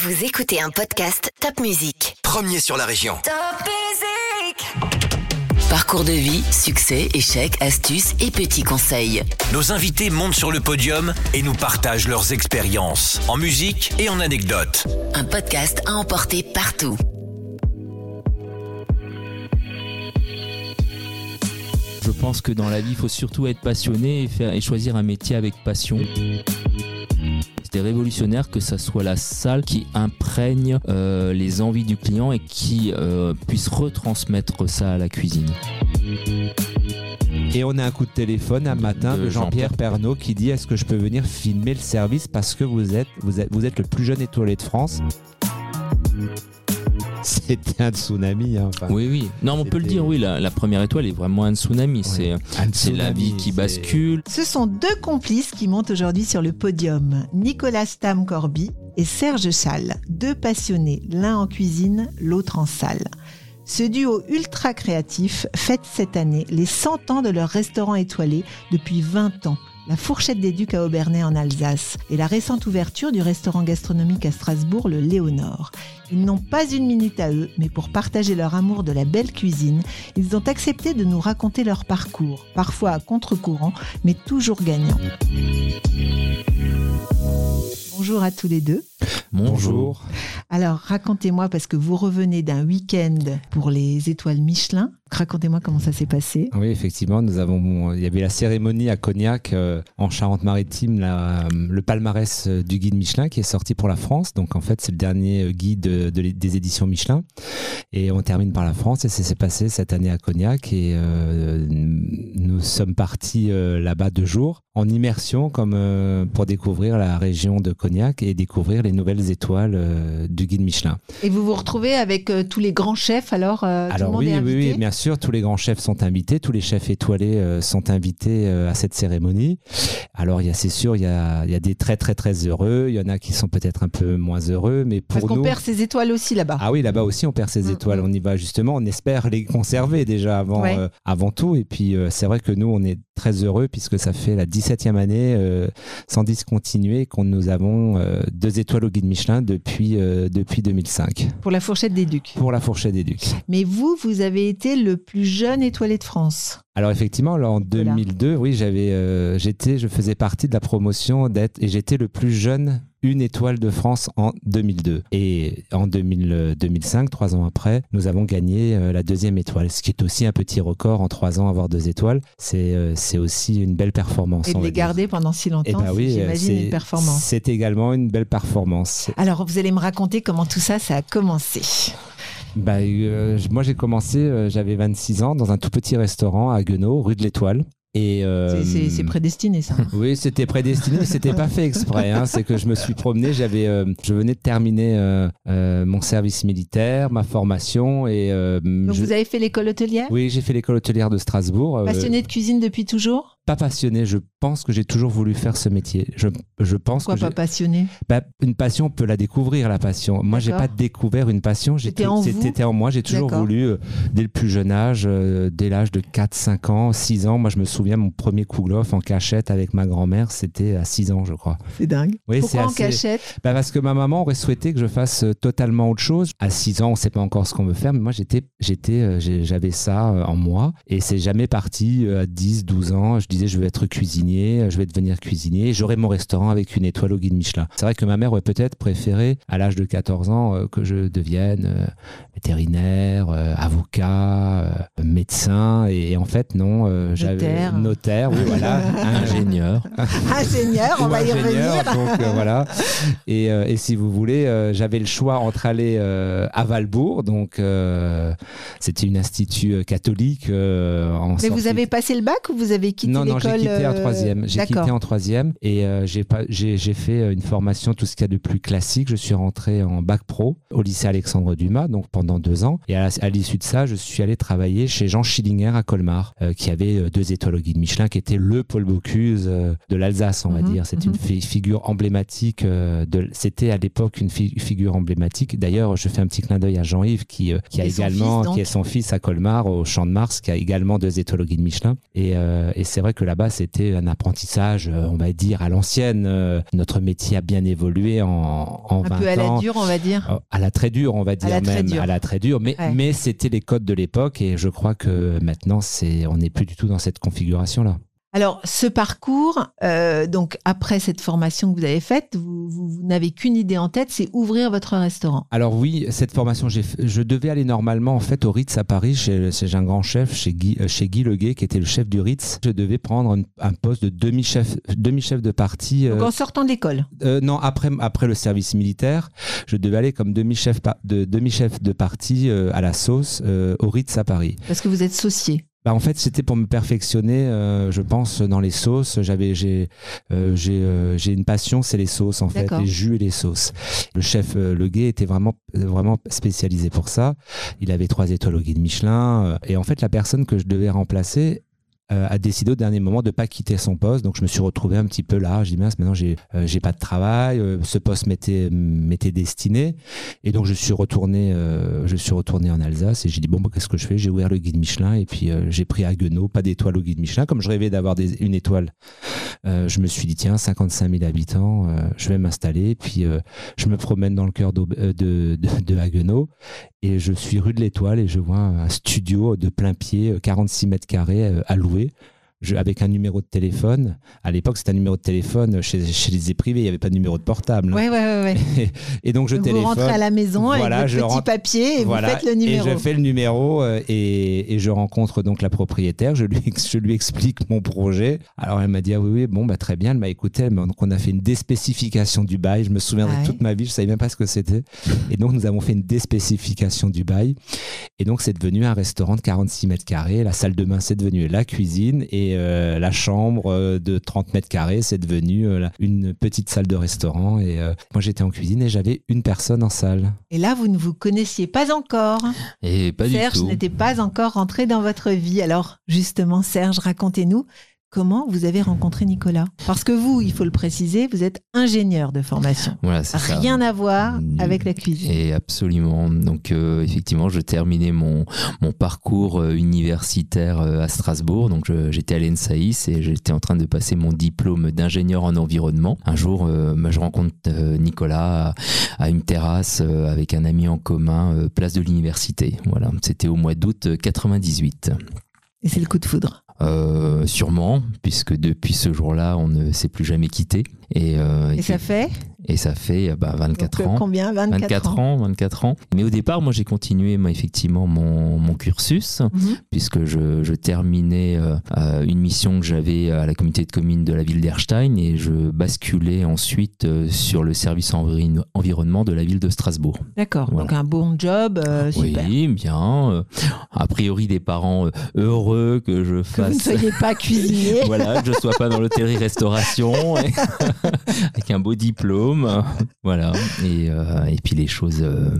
Vous écoutez un podcast Top Music. Premier sur la région. Top Music Parcours de vie, succès, échecs, astuces et petits conseils. Nos invités montent sur le podium et nous partagent leurs expériences en musique et en anecdotes. Un podcast à emporter partout. Je pense que dans la vie, il faut surtout être passionné et, faire, et choisir un métier avec passion. C'était révolutionnaire que ça soit la salle qui imprègne euh, les envies du client et qui euh, puisse retransmettre ça à la cuisine. Et on a un coup de téléphone un matin De de Jean-Pierre Pernaud qui dit Est-ce que je peux venir filmer le service parce que vous êtes, vous êtes, vous êtes le plus jeune étoilé de France? C'était un tsunami. hein, enfin. Oui, oui. Non, on peut le dire, oui, la, la première étoile est vraiment un tsunami. C'est Un c'est la vie qui c'est- bascule. Ce sont deux complices qui montent aujourd'hui sur le podium. Nicolas Stam Corby et Serge Chal, deux passionnés, l'un en cuisine, l'autre en salle. Ce duo ultra créatif fête cette année les 100 ans de leur restaurant étoilé depuis 20 ans. La Fourchette des Ducs à Aubernais en Alsace et la récente ouverture du restaurant gastronomique à Strasbourg, le Léonore. Ils n'ont pas une minute à eux, mais pour partager leur amour de la belle cuisine, ils ont accepté de nous raconter leur parcours, parfois à contre-courant, mais toujours gagnant. Bonjour à tous les deux. Bonjour. Alors, racontez-moi, parce que vous revenez d'un week-end pour les étoiles Michelin. Racontez-moi comment ça s'est passé. Oui, effectivement, nous avons. Il y avait la cérémonie à Cognac euh, en Charente-Maritime, euh, le palmarès euh, du guide Michelin qui est sorti pour la France. Donc en fait, c'est le dernier guide de- de l'é- des éditions Michelin. Et on termine par la France et ça s'est passé cette année à Cognac. Et euh, nous sommes partis là-bas deux jours en immersion comme pour découvrir la région de Cognac et découvrir les nouvelles étoiles euh, du guide Michelin. Et vous vous retrouvez avec euh, tous les grands chefs, alors euh, tout le Alors monde oui, est oui, bien sûr, tous les grands chefs sont invités, tous les chefs étoilés sont invités à cette cérémonie. Alors il y a, c'est sûr, il y a, il y a des très très très heureux, il y en a qui sont peut-être un peu moins heureux, mais pour Parce qu'on nous. perd ses étoiles aussi là-bas. Ah oui, là-bas aussi, on perd ses Mm, étoiles. mm. On y va justement. On espère les conserver déjà avant, Ouais. euh, avant tout. Et puis, euh, c'est vrai que nous, on est très heureux puisque ça fait la 17e année euh, sans discontinuer qu'on nous avons euh, deux étoiles au guide Michelin depuis, euh, depuis 2005 Pour la fourchette des Ducs. pour la fourchette des Ducs. Mais vous, vous avez été le plus jeune étoilé de France. Alors effectivement, là, en Nicolas. 2002, oui, j'avais, euh, j'étais, je faisais partie de la promotion d'être et j'étais le plus jeune une étoile de France en 2002. Et en 2000, euh, 2005, trois ans après, nous avons gagné euh, la deuxième étoile, ce qui est aussi un petit record en trois ans avoir deux étoiles. C'est, euh, c'est aussi une belle performance. Et de les garder pendant si Eh longtemps, ben oui, j'imagine, une performance. c'est également une belle performance. Alors, vous allez me raconter comment tout ça, ça a commencé. Bah, euh, moi, j'ai commencé, euh, j'avais 26 ans, dans un tout petit restaurant à Guenot, rue de l'Étoile. Et, euh, C'est- prédestiné, ça. Oui, c'était prédestiné, mais c'était pas fait exprès. hein. C'est que je me suis promené, j'avais, euh, je venais de terminer euh, mon service militaire, ma formation, et Donc, je- vous avez fait l'école hôtelière? Oui, j'ai fait l'école hôtelière de Strasbourg. Passionné de cuisine depuis toujours? Pas passionné. Je pense que j'ai toujours voulu faire ce métier. Je, je pense Pourquoi que pas passionné? Bah, une passion, on peut la découvrir, la passion. Moi, j'ai pas découvert une passion. C'était en en moi. J'ai toujours voulu, euh, dès le plus jeune âge, euh, dès l'âge de 4, 5 ans, 6 ans. Moi, je me souviens, mon premier kouglof en cachette avec ma grand-mère, c'était à 6 ans, je crois. C'est dingue. Oui, Pourquoi en assez- cachette? Bah, parce que ma maman aurait souhaité que je fasse euh, totalement autre chose. À 6 ans, on sait pas encore ce qu'on veut faire, mais moi, j'étais, j'avais ça en moi. Et c'est jamais parti à 10, 12 ans. Je disais, je veux être cuisinier, je vais devenir cuisinier. J'aurai mon restaurant avec une étoile au guide Michelin. C'est vrai que ma mère aurait peut-être préféré, à l'âge de 14 ans, euh, que je devienne euh, vétérinaire, euh, avocat, médecin. Et, en fait, non, j'avais Notaire. notaire, oui, voilà, Ingénieur. Ingénieur, on va y revenir. Donc voilà. Et, et si vous voulez, j'avais le choix entre aller à Valbourg, donc c'était une institut catholique. en Mais vous avez passé le bac ou vous avez quitté non, non, j'ai quitté en euh, troisième. J'ai quitté en troisième et euh, j'ai pas, j'ai, fait euh, une formation tout ce qu'il y a de plus classique. Je suis rentré en bac pro au lycée Alexandre Dumas, donc pendant deux ans. Et à, à l'issue de ça, je suis allé travailler chez Jean Schillinger à Colmar, euh, qui avait deux étoiles au guide Michelin, qui était le Paul Bocuse euh, de l'Alsace, on va Mhm, dire. C'est mhm. une fi- figure emblématique. de, c'était à l'époque une fi- figure emblématique. D'ailleurs, je fais un petit clin d'œil à Jean-Yves, qui, qui a également, fils, qui est son fils à Colmar, au Champ de Mars, qui a également deux étoiles au guide Michelin. Et, et c'est vrai que là-bas, c'était un apprentissage, euh, on va dire, à l'ancienne. Euh, notre métier a bien évolué en, en Un 20 peu à la dure, on va dire. Euh, À la très dure, on va dire même, dure. à la très dure. Mais, Ouais. mais c'était les codes de l'époque et je crois que maintenant, c'est, on n'est plus du tout dans cette configuration-là. Alors, ce parcours, euh, donc après cette formation que vous avez faite, vous, vous- vous n'avez qu'une idée en tête, c'est ouvrir votre restaurant. Alors oui, cette formation, je devais aller normalement en fait au Ritz à Paris chez, chez un grand chef, chez Guy, euh, chez Guy Leguet, qui était le chef du Ritz. Je devais prendre un, un poste de demi-chef, demi-chef de partie. euh, Donc, en sortant de l'école. euh, non, après, après le service militaire, je devais aller comme demi-chef de, demi-chef de partie euh, à la sauce au Ritz à Paris. Parce que vous êtes saucier. Bah, en fait, c'était pour me perfectionner, euh, je pense, dans les sauces. J'avais, j'ai, euh, j'ai, euh, j'ai une passion, c'est les sauces en fait, les jus et les sauces. Le chef euh, Le Guet était vraiment, vraiment spécialisé pour ça. Il avait trois étoiles au guide Michelin. et en fait, la personne que je devais remplacer euh, a décidé au dernier moment de pas quitter son poste. Donc je me suis retrouvé un petit peu là. Je dis mince, maintenant j'ai euh, j'ai pas de travail. euh, ce poste m'était m'était destiné. Et donc je suis retourné, euh, je suis retourné en Alsace et j'ai dit bon, bah, qu'est-ce que je fais? J'ai ouvert le guide Michelin et puis euh, j'ai pris Haguenau, pas d'étoile au guide Michelin. Comme je rêvais d'avoir une étoile, euh, je me suis dit tiens, 55 000 habitants, je vais m'installer. Puis je me promène dans le cœur de, de, de Haguenau et je suis rue de l'Étoile et je vois un studio de plein pied, euh, 46 mètres carrés euh, louer. Je- avec un numéro de téléphone. À l'époque, c'était un numéro de téléphone chez, chez les privés, il n'y avait pas de numéro de portable. hein. Ouais, ouais. Et donc je Donc, vous téléphone. rentrez à la maison Voilà, avec je votre petit rentre- papier et Voilà, vous faites le numéro. Et je fais le numéro euh, et, et je rencontre donc la propriétaire. Je lui, je lui explique mon projet. Alors elle m'a dit ah oui oui bon bah très bien. Elle m'a écouté. Donc on a fait une déspécification du bail. Je me souviendrai Ah toute ma vie. Je savais même pas ce que c'était. Et donc nous avons fait une déspécification du bail. Et donc c'est devenu un restaurant de 46 mètres carrés. La salle de bain c'est devenu la cuisine et euh, la chambre euh, de 30 mètres carrés c'est devenu euh, une petite salle de restaurant. Et euh, moi j'étais en cuisine et j'avais une personne en salle. Et là, vous ne vous connaissiez pas encore. Et pas Serge du tout. n'était pas encore rentré dans votre vie. Alors, justement, Serge, racontez-nous comment vous avez rencontré Nicolas? Parce que vous, il faut le préciser, vous êtes ingénieur de formation. Voilà, c'est ça. Rien à voir avec la cuisine. Et absolument. Donc euh, effectivement, je terminais mon, mon parcours euh, universitaire euh, à Strasbourg. Donc j'étais à l'ENSAIS et j'étais en train de passer mon diplôme d'ingénieur en environnement. Un jour, euh, bah, je rencontre Nicolas à, une terrasse avec un ami en commun, place de l'université. Voilà, c'était au mois d'août euh, 98. Et c'est le coup de foudre. Euh, sûrement, puisque depuis ce jour-là, on ne s'est plus jamais quitté. Et, euh, Et ça fait? Et ça fait euh, bah, 24 donc, euh, ans. combien? 24, 24 ans. 24 ans. Mais au départ, moi, j'ai continué moi, effectivement mon, mon cursus, Mhm. puisque je, je terminais euh, une mission que j'avais à la communauté de communes de la ville d'Erstein et je basculais ensuite sur le service envi- environnement de la ville de Strasbourg. D'accord. Voilà. Donc un bon job, euh, super. Oui, bien. euh, a priori, des parents heureux que je Que vous ne fasse. soyez pas cuisinier. voilà, que je sois pas dans l'hôtellerie-restauration, avec un beau diplôme, voilà. Et, euh, et puis les choses euh,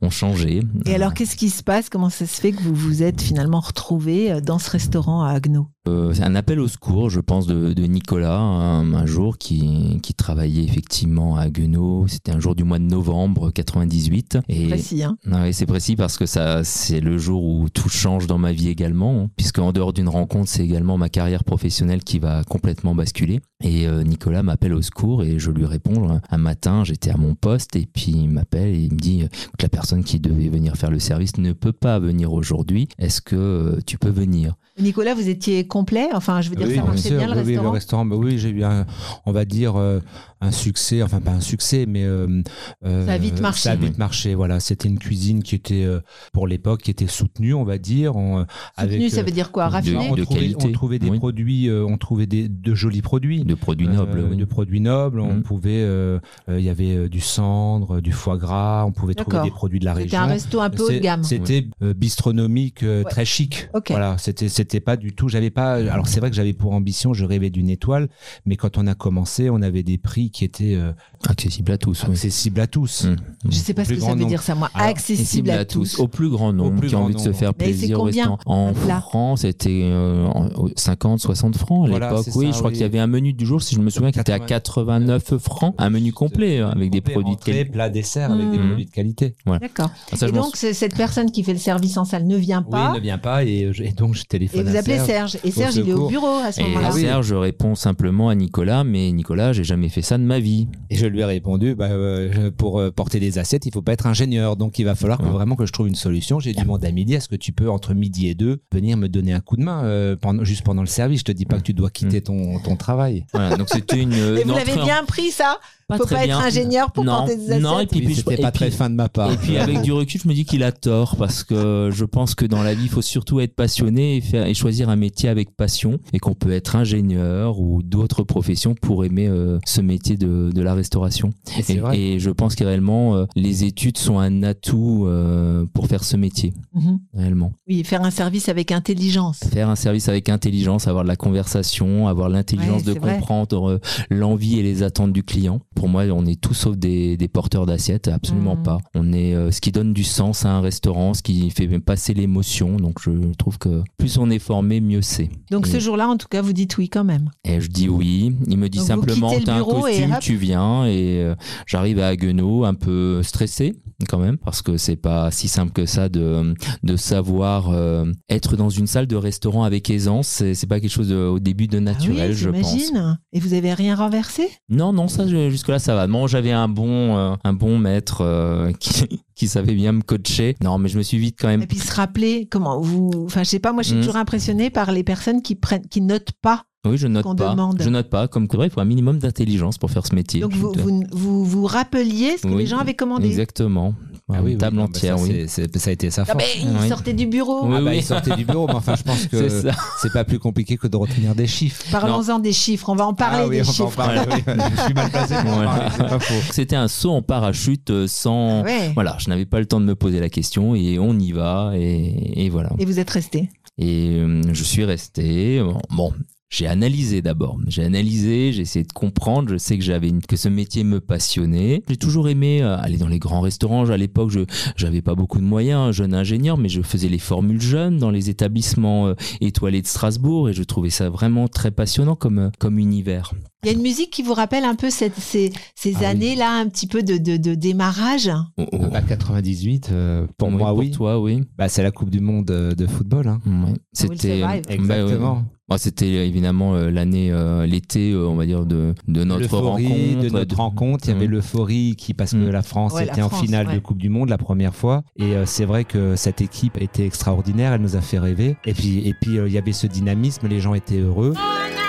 ont changé. Et alors, qu'est-ce qui se passe? Comment ça se fait que vous vous êtes finalement retrouvé euh, dans ce restaurant à Agno Euh, c'est un appel au secours, je pense, de, de Nicolas, un, un jour qui, qui travaillait effectivement à Guenot. C'était un jour du mois de novembre 98. Et Précis, hein oui, c'est précis parce que ça, c'est le jour où tout change dans ma vie également, hein, puisque en dehors d'une rencontre, c'est également ma carrière professionnelle qui va complètement basculer. Et euh, Nicolas m'appelle au secours et je lui réponds. Un matin, j'étais à mon poste et puis il m'appelle et il me dit que la personne qui devait venir faire le service ne peut pas venir aujourd'hui. Est-ce que euh, tu peux venir? Nicolas, vous étiez complet Enfin, je veux dire, Oui, ça bien marchait sûr, bien le oui, oui, restaurant restaurant, bah oui, j'ai eu un, on va dire euh, un succès, enfin pas un succès, mais euh, euh, Ça a vite marché. Ça a vite marché, voilà. C'était une cuisine qui était euh, pour l'époque qui était soutenue, on va dire. On, Soutenu, ça euh, veut dire quoi? de- Raffiné on, de trouvait, qualité. on trouvait des Oui. produits, euh, on trouvait des, de jolis produits. de produits nobles Euh, oui. de produits nobles, on Mm. pouvait, euh, euh, il y avait euh, du cendre, du foie gras, on pouvait trouver des produits de la C'était région. un resto un peu haut de gamme. C'était euh, bistronomique, euh, Ouais. très chic. Ok. Voilà, c'était c'était pas du tout. J'avais pas. Alors c'est vrai que j'avais pour ambition, je rêvais d'une étoile, mais quand on a commencé, on avait des prix qui étaient euh, accessible à tous. oui. accessibles à tous. Mm. Je sais pas ce plus que ça grand veut nombre. dire ça, moi. Alors, accessible à, tous. au plus grand nombre plus qui a envie de se faire Mais plaisir au combien, restaurant. En plat France, c'était euh, en- 50, 60 francs à l'époque. Oui, ça, je crois oui. qu'il y avait un menu du jour, si je me souviens, qui était à 89 francs, un menu complet euh, avec des produits de qualité. plat, dessert avec des Mhm. produits de qualité. D'accord. Ah, Et donc, c'est- cette personne qui fait le service en salle ne vient Oui, pas. il ne vient pas et, je- et donc je téléphone. et vous à appelez Serge. Et Serge, il est au bureau à ce Et moment-là. Oui. Serge répond simplement à Nicolas, mais Nicolas, j'ai jamais fait ça de ma vie. Et je lui ai répondu, bah, euh, pour euh, porter des assiettes, il faut pas être ingénieur. Donc il va falloir que vraiment que je trouve une solution. J'ai demandé à midi, est-ce que tu peux, entre midi et deux, venir me donner un coup de main euh, pendant, juste pendant le service? Je te dis pas que tu dois quitter ton, ton travail. Voilà, donc c'était une. Et une vous l'avez bien pris, ça? Faut très pas bien. être ingénieur pour non, porter des assiettes. Non, et puis, Oui, puis je- et pas très puis- fin de ma part. Et puis avec du recul, je me dis qu'il a tort parce que je pense que dans la vie, il faut surtout être passionné et, faire, et choisir un métier avec passion et qu'on peut être ingénieur ou d'autres professions pour aimer euh, ce métier de, de la restauration. Et vrai. et je pense que réellement, euh, les études sont un atout euh, pour faire ce métier, Mhm. réellement. Oui, faire un service avec intelligence. Faire un service avec intelligence, avoir de la conversation, avoir l'intelligence Ouais, de comprendre l'envie et les attentes du client. Pour moi, on est tout sauf des, des porteurs d'assiettes, absolument Mhm. pas. On est euh, ce qui donne du sens à un restaurant, ce qui fait passer l'émotion. Donc je trouve que plus on est formé, mieux c'est. Donc Et- ce jour-là, en tout cas, vous dites oui quand même. Et je dis oui. Il me dit Donc simplement t'as un et costume, tu viens. Et euh, j'arrive à Haguenau un peu stressé quand même parce que c'est pas si simple que ça de de savoir euh, être dans une salle de restaurant avec aisance. C'est pas quelque chose de- au début de naturel, ah oui, je pense. Et vous avez rien renversé? Non, non, ça jusque là ça va. Non, j'avais un bon euh, un bon maître euh, qui qui savait bien me coacher. Non, mais je me suis vite quand même Et puis se rappeler comment vous. Enfin, je sais pas, moi je suis Mhm. toujours impressionnée par les personnes qui prennent, qui notent pas. Oui, je note pas. demande. Je note pas. Comme quoi, il faut un minimum d'intelligence pour faire ce métier. Donc vous, vous, vous, vous rappeliez ce que Oui, les gens avaient commandé. Exactement. Ah Une oui, oui, table bah, entière, ça, oui. ça a été sa Ah force. ils Oui. sortaient du bureau. Oui, Ah bah, oui. il sortait du bureau, mais enfin, je pense C'est que ça. c'est pas plus compliqué que de retenir des chiffres. Parlons-en des chiffres. On va en parler Ah oui, des on va en chiffres. parler, oui. Je suis mal placé pour en Voilà. parler, c'est pas faux. C'était un saut en parachute euh, sans. Ah ouais. Voilà, je n'avais pas le temps de me poser la question et on y va et, et voilà. Et vous êtes resté. Et euh, je suis resté. Bon, j'ai analysé d'abord. J'ai analysé, j'ai essayé de comprendre. Je sais que j'avais une- que ce métier me passionnait. J'ai toujours aimé euh, aller dans les grands restaurants. À l'époque, je j'avais pas beaucoup de moyens, jeune ingénieur, mais je faisais les formules jeunes dans les établissements euh, étoilés de Strasbourg et je trouvais ça vraiment très passionnant comme euh, comme univers. Il y a une musique qui vous rappelle un peu cette, ces, ces Ah oui. années-là, un petit peu de, de, de démarrage? Oh, oh. Ah bah, 98, euh, pour Oui, moi, pour oui. toi, oui. Bah, c'est la Coupe du Monde de football. Hein. Ouais. C'était bah, Exactement. ouais. C'était euh, évidemment euh, l'année, euh, l'été, euh, on va dire de, de notre rencontre, de notre rencontre. Il y avait Mm. l'euphorie qui, parce que Mm. la France Ouais, la était en France, finale ouais. de Coupe du Monde la première fois. Et euh, c'est vrai que cette équipe était extraordinaire. Elle nous a fait rêver. Et puis, et puis euh, il y avait ce dynamisme. Les gens étaient heureux. Walk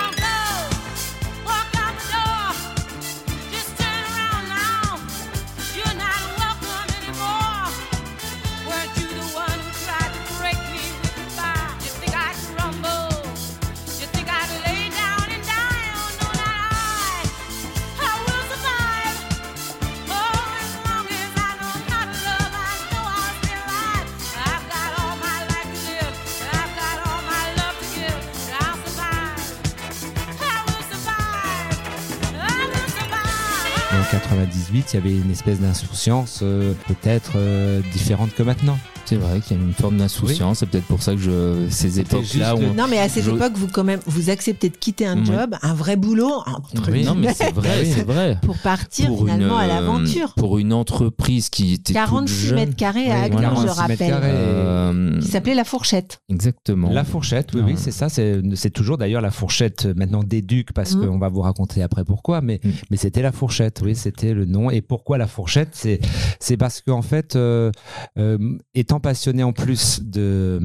il y avait une espèce d'insouciance, euh, peut-être euh, différente que maintenant. C'est vrai qu'il y a une forme d'insouciance. C'est peut-être pour ça que je, ces époques-là où juste- on- Non, mais à cette Je- époque, vous quand même, vous acceptez de quitter un Ouais. job, un vrai boulot, entre Oui, non, mais c'est vrai, oui. c'est vrai. pour partir Pour finalement à une, euh, l'aventure. Pour une entreprise qui était toute 46 jeune. mètres carrés à Oui, Agneau, je 46 mètres rappelle. carrés. Euh, Qui s'appelait La Fourchette. exactement. La fourchette, oui, Ah. oui, c'est ça. C'est toujours d'ailleurs la fourchette euh, maintenant d'éduc parce Mhm. qu'on va vous raconter après pourquoi. Mais, Mhm. mais c'était la fourchette, oui, c'était le nom. Et pourquoi la fourchette C'est c'est parce qu'en fait, euh, euh, étant passionné en plus de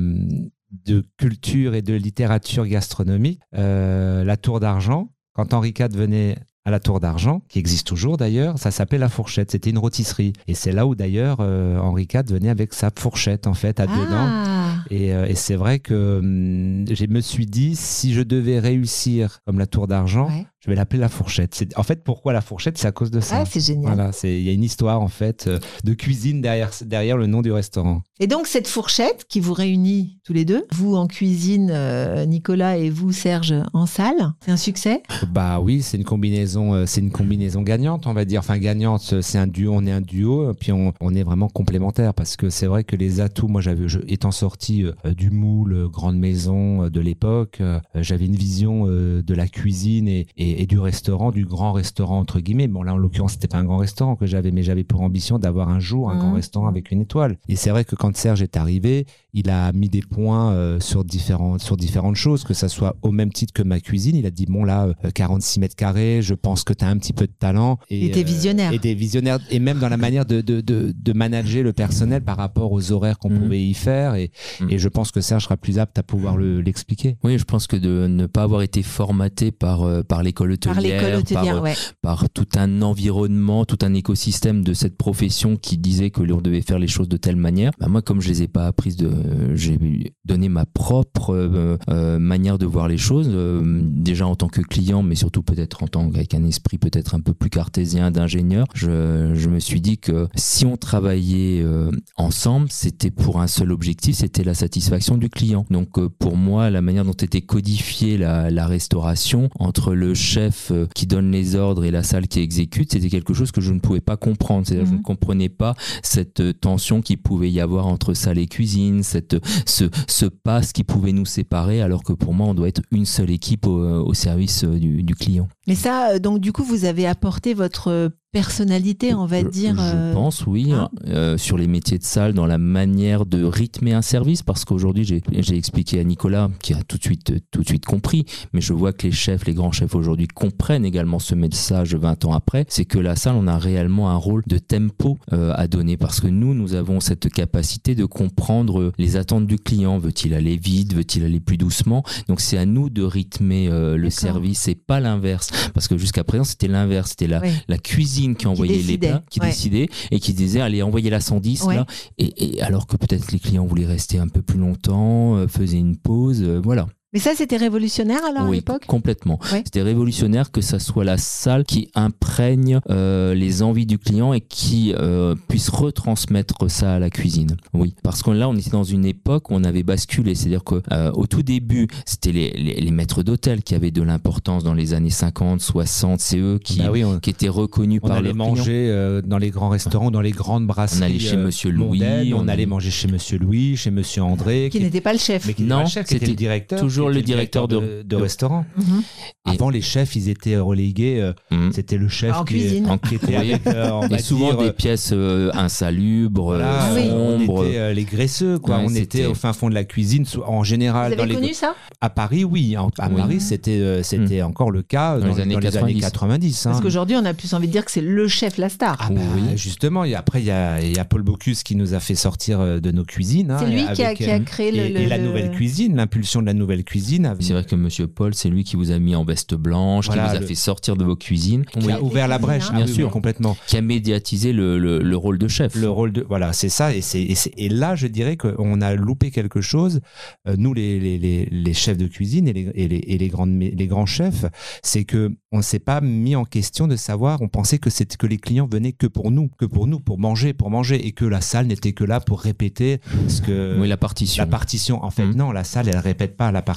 de culture et de littérature gastronomique, euh, la Tour d'Argent, quand Henri IV venait à la Tour d'Argent, qui existe toujours d'ailleurs, ça s'appelait la fourchette, c'était une rôtisserie. Et c'est là où d'ailleurs euh, Henri IV venait avec sa fourchette en fait à deux dents. Ah, Et, euh, et c'est vrai que hum, je me suis dit, si je devais réussir comme la Tour d'Argent, ouais. Je vais l'appeler la fourchette. En fait, pourquoi la fourchette? C'est à cause de ça. Ah, c'est génial. Voilà, c'est il y a une histoire en fait euh, de cuisine derrière derrière le nom du restaurant. Et donc, cette fourchette qui vous réunit tous les deux, vous en cuisine, euh, Nicolas, et vous, Serge, en salle, c'est un succès? Bah oui, c'est une combinaison, euh, c'est une combinaison gagnante, on va dire. Enfin gagnante, c'est un duo, on est un duo, puis on, on est vraiment complémentaires parce que c'est vrai que les atouts, moi j'avais, étant sorti du moule grande maison de l'époque, j'avais une vision de la cuisine et, et- et du restaurant, du grand restaurant entre guillemets. Bon là en l'occurrence c'était pas un grand restaurant que j'avais, mais j'avais pour ambition d'avoir un jour un grand restaurant avec une étoile. Et c'est vrai que quand Serge est arrivé, il a mis des points euh, sur différentes sur différentes choses, que ça soit au même titre que ma cuisine. Il a dit bon là, euh, 46 mètres carrés, je pense que tu as un petit peu de talent. Et, Il était visionnaire. et des visionnaires et même dans la manière de de, de, de manager le personnel par rapport aux horaires qu'on Mhm. pouvait y faire. Et, Mhm. et je pense que Serge sera plus apte à pouvoir le- l'expliquer. Oui, je pense que de ne pas avoir été formaté par, euh, par l'école hôtelière, Par l'école par, hôtelière, euh, ouais. par tout un environnement, tout un écosystème de cette profession qui disait que l'on devait faire les choses de telle manière. Bah moi, comme je les ai pas apprises, de, j'ai donné ma propre euh, euh, manière de voir les choses, euh, déjà en tant que client, mais surtout peut-être en tant qu'avec un esprit peut-être un peu plus cartésien d'ingénieur. Je, je me suis dit que si on travaillait euh, ensemble, c'était pour un seul objectif, c'était la satisfaction du client. Donc euh, pour moi, la manière dont était codifiée la, la restauration entre le chef euh, qui donne les ordres et la salle qui exécute, c'était quelque chose que je ne pouvais pas comprendre. C'est-à-dire que je Mhm. ne comprenais pas cette euh, tension qui pouvait y avoir entre salle et cuisine, cette, ce, ce passe qui pouvait nous séparer, alors que pour moi, on doit être une seule équipe au, service euh, du client. Mais ça, euh, donc du coup, vous avez apporté votre euh, personnalité, on va dire. Je euh, pense, oui, hein euh, sur les métiers de salle, dans la manière de rythmer un service, parce qu'aujourd'hui, j'ai j'ai expliqué à Nicolas, qui a tout de suite, tout de suite compris, mais je vois que les chefs, les grands chefs aujourd'hui comprennent également ce message 20 ans après, c'est que la salle, on a réellement un rôle de tempo euh, à donner, parce que nous, nous avons cette capacité de comprendre les attentes du client. Veut-il aller vite? Veut-il aller plus doucement? Donc c'est à nous de rythmer euh, le service et pas l'inverse, parce que jusqu'à présent, c'était l'inverse, c'était la, cuisine qui envoyait les plats, qui ouais. décidait et qui disait allez envoyez la 110 Ouais. là et, et alors que peut-être les clients voulaient rester un peu plus longtemps euh, faisaient une pause euh, voilà Mais ça, c'était révolutionnaire alors à oui l'époque complètement Ouais. c'était révolutionnaire que ça soit la salle qui imprègne euh, les envies du client et qui euh, puisse retransmettre ça à la cuisine oui parce que là on était dans une époque où on avait basculé c'est-à-dire que euh, au tout début c'était les, les, les maîtres d'hôtel qui avaient de l'importance dans les années 50 60 c'est eux qui Bah oui, on, qui étaient reconnus on par clients. manger euh, dans les grands restaurants, dans les grandes brasseries. On allait chez euh, Monsieur Louis, on, on allait manger chez Monsieur Louis, chez Monsieur André, Qui n'était pas le chef. mais qui Non, pas le chef, qui était c'était le directeur, toujours le directeur de- de, de de- restaurant. Mhm. Et- Avant, les chefs, ils étaient relégués. euh, Mhm. C'était le chef En qui, cuisine. En- qui était avec, euh, on Et souvent dire, des euh, pièces euh, insalubres, voilà, euh, oui. on sombres. était euh, les graisseux, quoi. Ouais, on était au fin fond de la cuisine. En général, Vous dans avez les... connu ça? À Paris, oui. En- À Oui. Paris, c'était euh, c'était encore le cas dans, les années dans 90. 90. hein. Parce qu'aujourd'hui, on a plus envie de dire que c'est le chef, la star. Ah bah, Oui. justement, et après il y a, il y a Paul Bocuse qui nous a fait sortir euh, de nos cuisines. hein, c'est lui qui a, euh, créé le. et, la le- nouvelle cuisine, l'impulsion de la nouvelle cuisine. C'est vrai que Monsieur Paul, c'est lui qui vous a mis en veste blanche, Voilà, qui vous a le- fait sortir de vos cuisines, qui Oui. a ouvert la brèche, Bien Ah oui, sûr. complètement. qui a médiatisé le, le, le rôle de chef. Le rôle de voilà, c'est ça et c'est et, là je dirais qu'on a loupé quelque chose. euh, nous les, les, les, les chefs de cuisine et les et grandes les grands chefs, c'est que on s'est pas mis en question de savoir. On pensait que c'était que les clients venaient que pour nous, que pour nous, pour manger, pour manger et que la salle n'était que là pour répéter ce que oui, la partition. La partition, en fait, Mhm. non, la salle, elle répète pas la partition.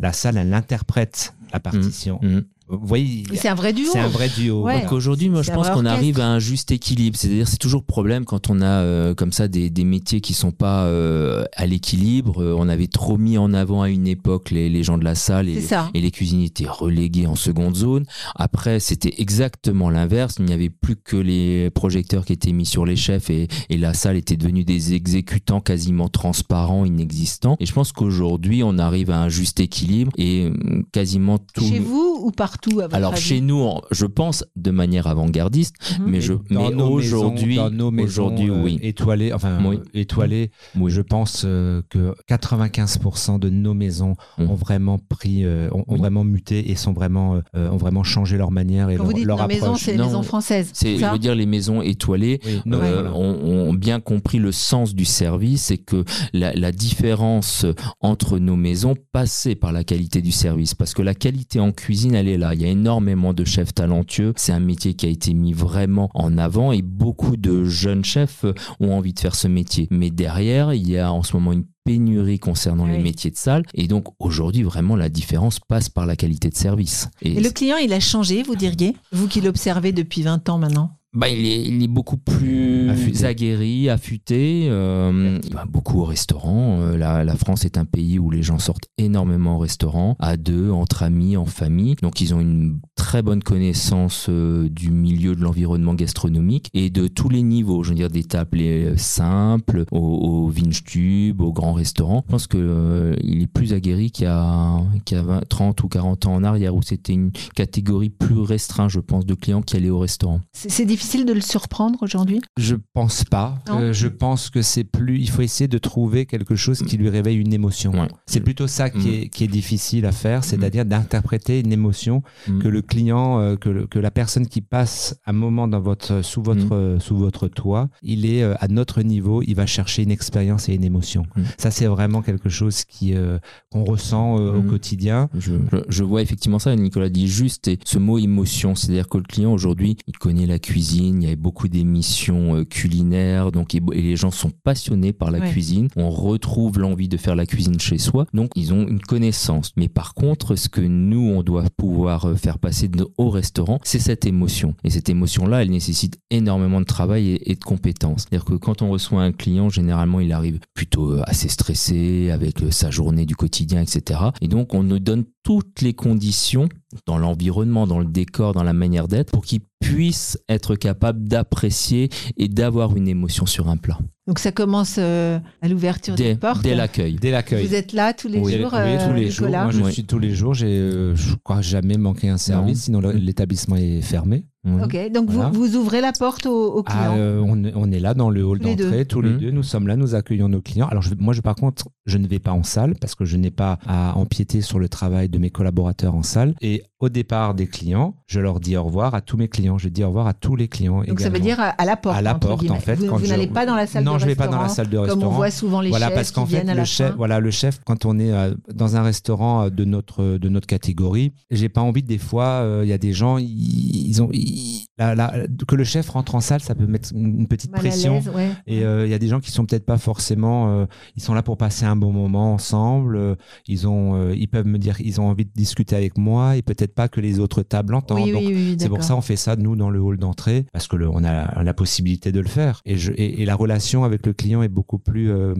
La salle, elle interprète la partition. Mhm. Vous voyez, Mais C'est un vrai duo. c'est un vrai duo. Ouais. Donc aujourd'hui, moi, je pense qu'on arrive à un juste équilibre. C'est-à-dire, c'est toujours le problème quand on a euh, comme ça des, des métiers qui sont pas euh, à l'équilibre. Euh, on avait trop mis en avant à une époque les, les gens de la salle et, ça. et les cuisiniers étaient relégués en seconde zone. Après, c'était exactement l'inverse. Il n'y avait plus que les projecteurs qui étaient mis sur les chefs et, et la salle était devenue des exécutants quasiment transparents, inexistants. Et je pense qu'aujourd'hui, on arrive à un juste équilibre et euh, quasiment tout. Chez vous ou partout? À votre Alors avis chez nous, je pense de manière avant-gardiste, Mhm. mais je, mais aujourd'hui, aujourd'hui, euh, oui. étoilées, enfin Oui. étoilées, Oui. je pense euh, que 95% de nos maisons Mhm. ont vraiment pris, euh, ont, ont Oui. vraiment muté et sont vraiment, euh, ont vraiment changé leur manière et Quand leur, vous dites leur nos maisons, approche. c'est les Non, maisons françaises. C'est, je veux dire, les maisons étoilées Oui, non, euh, voilà. ont, ont bien compris le sens du service et que la, la différence entre nos maisons passait par la qualité du service. Parce que la qualité en cuisine, elle est là. Il y a énormément de chefs talentueux. C'est un métier qui a été mis vraiment en avant et beaucoup de jeunes chefs ont envie de faire ce métier. Mais derrière, il y a en ce moment une pénurie concernant les métiers de salle. Et donc aujourd'hui, vraiment, la différence passe par la qualité de service. Et le client, il a changé, vous diriez? Vous qui l'observez depuis 20 ans maintenant? Bah, il, est, il est beaucoup plus Affûté. aguerri, affûté, euh, il va beaucoup au restaurant. Euh, la, la France est un pays où les gens sortent énormément au restaurant, à deux, entre amis, en famille. Donc ils ont une très bonne connaissance euh, du milieu de l'environnement gastronomique et de tous les niveaux. Je veux dire des tables euh, simples, au, au Vinstube, au grand restaurant. Je pense que euh, il est plus aguerri qu'il y a, qu'il y a 20, 30 ou 40 ans en arrière où c'était une catégorie plus restreinte, je pense, de clients qui allaient au restaurant. C'est c'est difficile de le surprendre aujourd'hui? Je pense pas. Euh, je pense que c'est plus. Il faut essayer de trouver quelque chose qui lui réveille une émotion. Ouais. C'est plutôt ça qui, Mm. est, qui est difficile à faire, c'est-à-dire d'interpréter une émotion Mm. que le client, euh, que, le- que la personne qui passe un moment dans votre, sous, votre, Mm. euh, sous votre toit, il est euh, à notre niveau, il va chercher une expérience et une émotion. Mm. Ça, c'est vraiment quelque chose qui euh, qu'on ressent euh, au Mm. quotidien. Je, je- je vois effectivement ça, Nicolas dit juste et ce mot émotion, c'est-à-dire que le client aujourd'hui, il connaît la cuisine, il y a beaucoup d'émissions euh, culinaires, donc et, et les gens sont passionnés par la Ouais. cuisine, on retrouve l'envie de faire la cuisine chez soi, donc ils ont une connaissance. Mais par contre, ce que nous, on doit pouvoir euh, faire passer au restaurant, c'est cette émotion. Et cette émotion-là, elle nécessite énormément de travail et, et de compétences. C'est-à-dire que quand on reçoit un client, généralement, il arrive plutôt euh, assez stressé, avec sa journée du quotidien, etc. Et donc, on nous donne toutes les conditions dans l'environnement, dans le décor, dans la manière d'être, pour qu'il puisse être capable d'apprécier et d'avoir une émotion sur un plat. Donc ça commence euh, à l'ouverture des portes. dès l'accueil. Dès l'accueil. Vous êtes là tous les Oui, jours, Oui, euh, tous les jours. Moi, je Oui. suis tous les jours. J'ai, euh, je crois, jamais manqué un service, sinon l'établissement est fermé. Ok, donc Voilà. vous, vous ouvrez la porte aux, aux Ah, clients. euh, on, est- on est là dans le hall d'entrée, tous les Mhm. deux. Nous sommes là, nous accueillons nos clients. Alors, je, moi, je, par contre, je ne vais pas en salle parce que je n'ai pas à empiéter sur le travail de mes collaborateurs en salle. Et au départ des clients, je leur dis au revoir à tous mes clients. Je dis au revoir à tous les clients. donc ça veut dire à, la porte. à la porte, guillemets. en fait. Vous, quand vous je- n'allez pas dans la salle non, de je vais pas dans la salle de restaurant. Comme on voit souvent les voilà, chefs parce qu'en fait, le chef, fin. voilà, le chef, quand on est euh, dans un restaurant euh, de notre de notre catégorie, j'ai pas envie des fois, euh, il y a des gens, ils, ont, ils- la- la- que le chef rentre en salle, ça peut mettre une petite Mal pression. ouais. Et euh, il y a des gens qui sont peut-être pas forcément, euh, ils sont là pour passer un bon moment ensemble. euh, ils ont, euh, ils peuvent me dire, ils ont envie de discuter avec moi et peut-être pas que les autres tables entendent. Oui, Donc, oui, oui, c'est pour ça on fait ça nous dans le hall d'entrée parce que le- on a la possibilité de le faire et, je, et, et la relation avec le client est beaucoup plus, euh,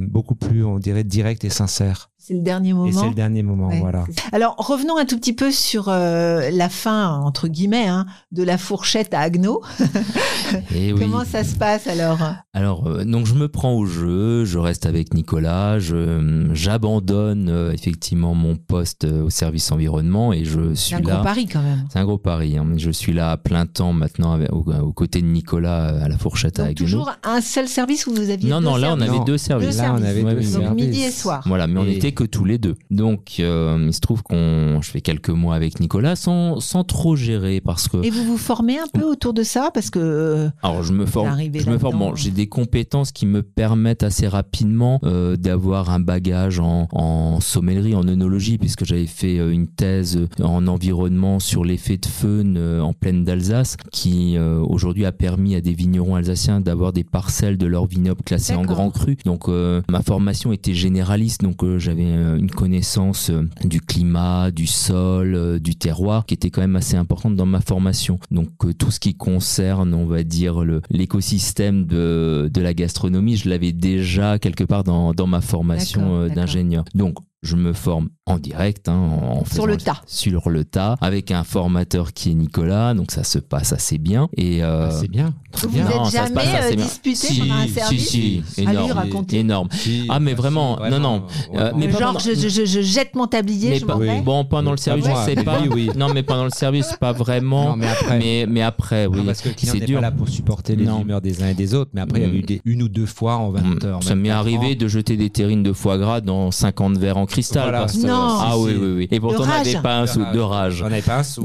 directe et sincère. C'est le dernier moment. Et c'est le dernier moment, Ouais, voilà. c'est. Alors revenons un tout petit peu sur euh, la fin entre guillemets hein, de la fourchette à Agno. Et oui. Comment ça se passe alors? Alors, euh, donc je me prends au jeu, je reste avec Nicolas, je- j'abandonne euh, effectivement mon poste au service environnement et je C'est suis un là. gros pari quand même. C'est un gros pari. hein. Je suis là à plein temps maintenant avec- aux, aux côtés de Nicolas à la fourchette à Haguenau. toujours un seul service où vous aviez Non, deux non, là on services avait Non. deux services. Deux Là, on avait Ouais, deux oui, Donc services. midi et soir. Voilà, mais on n'était que tous les deux. Donc, euh, il se trouve qu'on, je fais quelques mois avec Nicolas sans, sans trop gérer parce que, Et vous vous formez un peu autour de ça parce que euh, alors je me forme, je me forme. Bon, j'ai des compétences qui me permettent assez rapidement euh, d'avoir un bagage en, en sommellerie, en œnologie, puisque j'avais fait une thèse en environnement sur l'effet de euh, en plaine d'Alsace, qui euh, aujourd'hui a permis à des vignerons alsaciens d'avoir des parcelles de leur vignoble classées en grand cru. Donc ma formation était généraliste, donc j'avais euh, une connaissance euh, du climat, du sol, euh, du terroir, qui était quand même assez importante dans ma formation. Donc tout ce qui concerne, on va dire, l'écosystème de, de la gastronomie, je l'avais déjà quelque part dans, dans ma formation d'ingénieur. Donc je me forme en direct, hein, en Sur le tas. sur le tas, avec un formateur qui est Nicolas, donc ça se passe assez bien. Et euh, Ah, c'est bien. très vous bien. vous Non, êtes ça se jamais euh, disputé si, pendant un si, service si, Allez, énorme, énorme. Si, Ah, mais si, vraiment, non, non. vraiment. Euh, mais Genre, pendant- je, je- je- je jette mon tablier, mais je pas- m'en vais. bon pendant le service je sais pas oui. non mais pendant le service pas vraiment Non, mais après. mais mais après oui Non, parce que c'est n'est dur pas là pour supporter les Non. humeurs des uns et des autres, mais après, il y a eu Mm. des, une ou deux fois en 20 Mm. heures. ça m'est arrivé de jeter des terrines de foie gras dans 50 verres en cristal. Voilà, parce que- Non. Ah oui, oui, oui. Et pourtant, on n'avait pas un sou de rage. J'en avais pas un sou.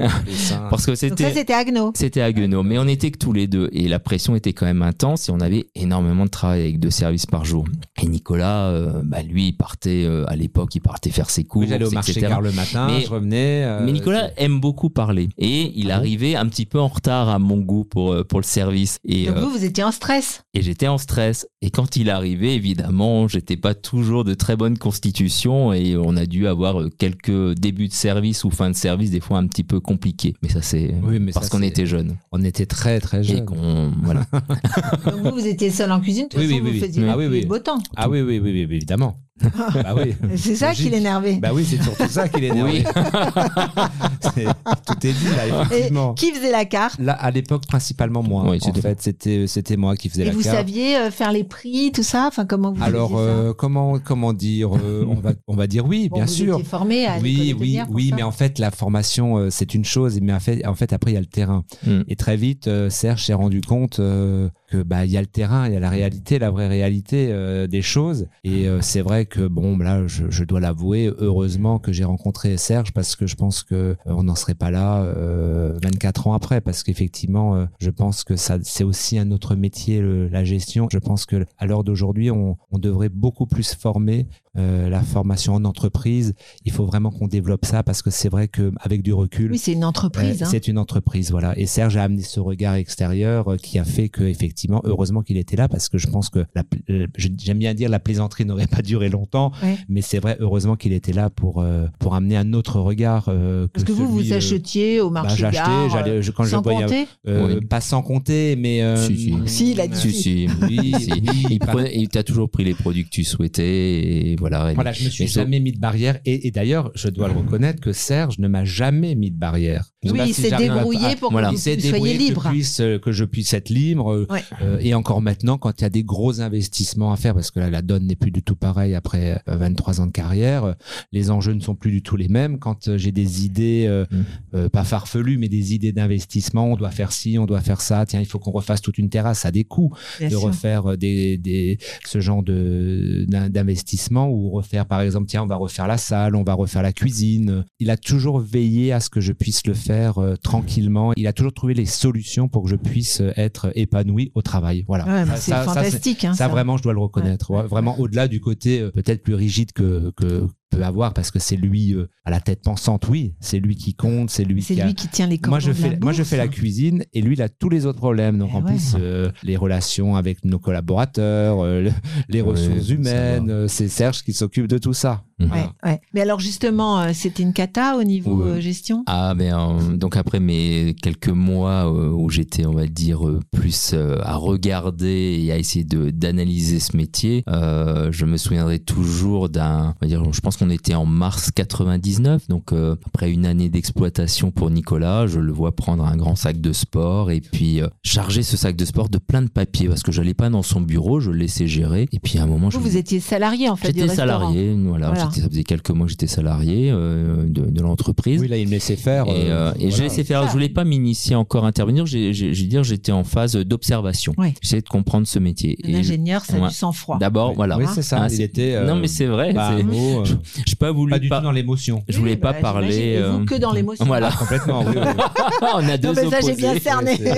Parce que c'était. c'était Agno. C'était Guenot, mais on était que tous les deux et la pression était quand même intense et on avait énormément de travail avec deux services par jour. Et Nicolas, euh, bah lui, il partait euh, à l'époque, il partait faire ses cours, J'allais au marché etc. le matin, Mais- je revenais. euh, Mais Nicolas aime beaucoup parler et il Ah bon arrivait un petit peu en retard à mon goût pour euh, pour le service et Donc euh, vous, vous étiez en stress. et j'étais en stress. Et quand il arrivait, évidemment, j'étais pas toujours de très bonne constitution et on a dû avoir euh, quelques débuts de service ou fin de service des fois un petit peu compliqués. Mais ça c'est Oui, mais parce qu'on était jeunes on était très très et jeunes. qu'on voilà. Donc vous, vous étiez seul en cuisine. De toute Oui, façon, oui, oui, vous oui. faisiez Ah oui, beau temps. Ah oui, oui, oui, évidemment. Bah oui. C'est ça qui l'énervait. Bah oui, c'est surtout ça qui l'énervait. C'est- Tout est dit là, Et effectivement. qui faisait la carte? Là, à l'époque, principalement moi. Oui, en c'était- fait, c'était c'était moi qui faisais Et la vous carte. saviez euh, faire les prix, tout ça? Enfin, comment vous Alors, ça? euh, comment comment dire euh, On va on va dire oui, Bon, bien vous sûr. étiez formé à Oui, oui, oui, ça mais en fait, la formation, euh, c'est une chose, mais en fait, en fait après, il y a le terrain. Mm. Et très vite, euh, Serge s'est rendu compte euh, bah il y a le terrain, il y a la réalité, la vraie réalité euh, des choses. Et euh, c'est vrai que bon, là, je, dois l'avouer, heureusement que j'ai rencontré Serge parce que je pense que euh, on n'en serait pas là euh, 24 ans après, parce qu'effectivement, je pense que ça, c'est aussi un autre métier, la gestion. Je pense que à l'heure d'aujourd'hui, on, on devrait beaucoup plus former euh, la formation en entreprise. Il faut vraiment qu'on développe ça parce que c'est vrai que avec du recul, Oui, c'est une entreprise. euh, hein. C'est une entreprise, voilà. Et Serge a amené ce regard extérieur euh, qui a fait que, effectivement, heureusement qu'il était là parce que je pense que euh, j'aime bien dire la plaisanterie n'aurait pas duré longtemps, Ouais. mais c'est vrai, heureusement qu'il était là pour euh, pour amener un autre regard. euh, Parce que vous, celui, vous achetiez au bah, marché j'achetais, gare, j'allais, je- quand sans je voyais, euh, Oui. pas sans compter, mais euh, Si, si. Si, il a dit Si, si. Oui, Si. Il, il t'a toujours pris les produits que tu souhaitais et voilà. Et- Voilà, je me suis jamais mis de barrière. Et, et d'ailleurs, je dois le reconnaître que Serge ne m'a jamais mis de barrière. Je Oui, il s'est à- débrouillé à- pour voilà. que vous s'est soyez débrouillé libre. Que, puisse, euh, que je puisse être libre. euh, Ouais. euh, et encore maintenant, quand il y a des gros investissements à faire, parce que là, la donne n'est plus du tout pareille après euh, 23 ans de carrière, les enjeux ne sont plus du tout les mêmes. Quand j'ai des idées, euh, Mm. euh, pas farfelues, mais des idées d'investissement, on doit faire ci, on doit faire ça. Tiens, il faut qu'on refasse toute une terrasse, ça a des coûts Bien de sûr. refaire des, des, ce genre d'investissement ou refaire, par exemple, tiens, on va refaire la salle, on va refaire la cuisine. Il a toujours veillé à ce que je puisse le faire euh, tranquillement. Il a toujours trouvé les solutions pour que je puisse euh, être épanoui au travail. Voilà. Ouais, mais Ça- c'est ça- ça, fantastique. hein, ça, vraiment, je dois le reconnaître. Ouais, vraiment, au-delà du côté euh, peut-être plus rigide que, que peut avoir, parce que c'est lui euh, à la tête pensante, oui. C'est lui qui compte, c'est lui qui a- lui qui tient les moi je la fais moi je fais la cuisine et lui il a tous les autres problèmes donc Eh en ouais. plus euh, les relations avec nos collaborateurs euh, le- les Ouais, ressources humaines euh, c'est Serge qui s'occupe de tout ça. Ouais, ouais. Mais alors justement, euh, c'était une cata au niveau Ouais. euh, gestion? Ah ben euh, donc après mes quelques mois euh, où j'étais on va dire euh, plus euh, à regarder et à essayer de d'analyser ce métier, euh, je me souviendrai toujours d'un on va dire je pense qu'on était en mars 99 donc euh, après une année d'exploitation pour Nicolas, je le vois prendre un grand sac de sport et puis euh, charger ce sac de sport de plein de papiers parce que j'allais pas dans son bureau, je le laissais gérer et puis à un moment je Vous, me vous étiez salarié en fait J'étais salarié, voilà, Voilà. j'étais- ça faisait quelques mois que j'étais salarié euh, de, de l'entreprise. oui là il me laissait faire Et, euh, euh, et voilà. j'ai laissé faire. Je voulais pas m'initier encore à intervenir. J'ai, j'ai, j'ai dire, j'étais en phase d'observation. Ouais. J'essayais de comprendre ce métier. Un ingénieur, ça a Ouais. du sang-froid. D'abord, Oui. voilà. oui c'est ça Ah, il était euh, non, mais c'est vrai. un euh, J'ai pas voulu. pas du pas- tout dans l'émotion Je voulais Oui, pas bah, parler. Et vous, euh, que dans l'émotion. Voilà. Ah, complètement oui, oui. On a deux Non, mais ça, j'ai opposés. bien cerné.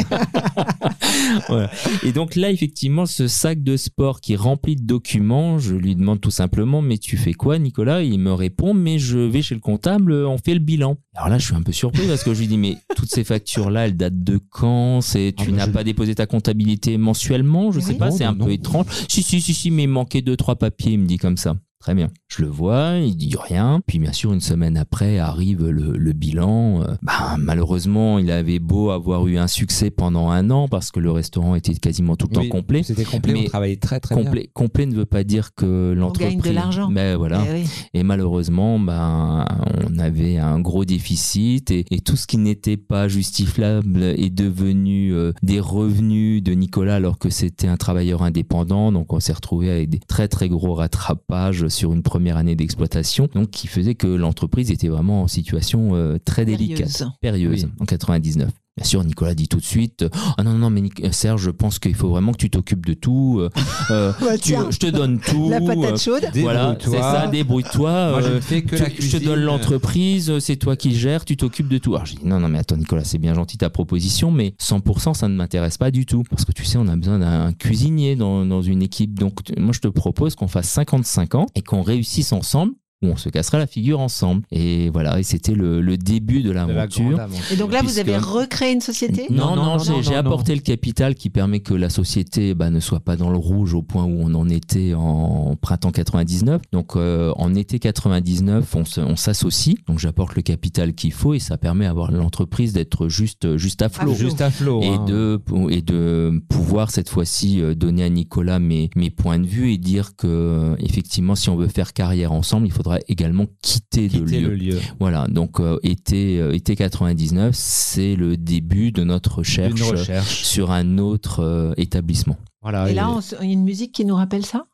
Voilà. Et donc là, effectivement, ce sac de sport qui est rempli de documents, je lui demande tout simplement, mais tu fais quoi, Nicolas? Il me répond, mais je vais chez le comptable, on fait le bilan. Alors là, je suis un peu surpris parce que je lui dis, mais toutes ces factures-là, elles datent de quand? C'est tu Ah, n'as je- pas déposé ta comptabilité mensuellement? Je sais Oui. pas, c'est un non. peu étrange. Si, si, si, si, mais il manquait deux, trois papiers, il me dit comme ça. Très bien. Je le vois, il dit rien. Puis bien sûr, une semaine après arrive le, le bilan. Euh, bah, malheureusement, il avait beau avoir eu un succès pendant un an parce que le restaurant était quasiment tout le Oui, temps complet. c'était complet Mais on travaillait très très bien Complet, complet ne veut pas dire que l'entreprise. gagne de l'argent. Mais voilà. Eh oui. Et malheureusement, ben, on avait un gros déficit et, et tout ce qui n'était pas justifiable est devenu euh, des revenus de Nicolas alors que c'était un travailleur indépendant. Donc, on s'est retrouvé avec des très très gros rattrapages sur une première année d'exploitation. Donc, qui faisait que l'entreprise était vraiment en situation euh, très délicate, Périlleuse. périlleuse Oui. en 99. Bien sûr, Nicolas dit tout de suite Ah non, non, mais Nic- Serge, je pense qu'il faut vraiment que tu t'occupes de tout. euh, euh, Bah, tu- je te donne tout. La euh, patate chaude. Voilà, c'est ça, débrouille-toi. Moi, je euh, ne fais que tu- la je te donne l'entreprise, c'est toi qui gères, tu t'occupes de tout. Alors j'ai dit non, non, mais attends Nicolas, c'est bien gentil ta proposition, mais 100% ça ne m'intéresse pas du tout. Parce que tu sais, on a besoin d'un cuisinier dans, dans une équipe. Donc moi je te propose qu'on fasse 55 ans et qu'on réussisse ensemble ou on se cassera la figure ensemble. Et voilà, et c'était le, le début de De la l'aventure. Et donc là, vous avez recréé une société Non, non, Non, non, j'ai non, j'ai non, apporté le capital qui permet que la société bah, ne soit pas dans le rouge au point où on en était en printemps 99. Donc euh, en été 99, on se- on s'associe. Donc j'apporte le capital qu'il faut et ça permet à avoir l'entreprise d'être juste, juste à flot. Juste à flot. Et hein. de, et de pouvoir cette fois-ci euh, donner à Nicolas mes, mes points de vue et dire que euh, effectivement si on veut faire carrière ensemble il faudra également quitter, de quitter lieu. le lieu. Voilà, donc euh, été, euh, été 99, c'est le début de notre recherche. sur un autre euh, établissement. Voilà. Et là, il y a une musique qui nous rappelle ça?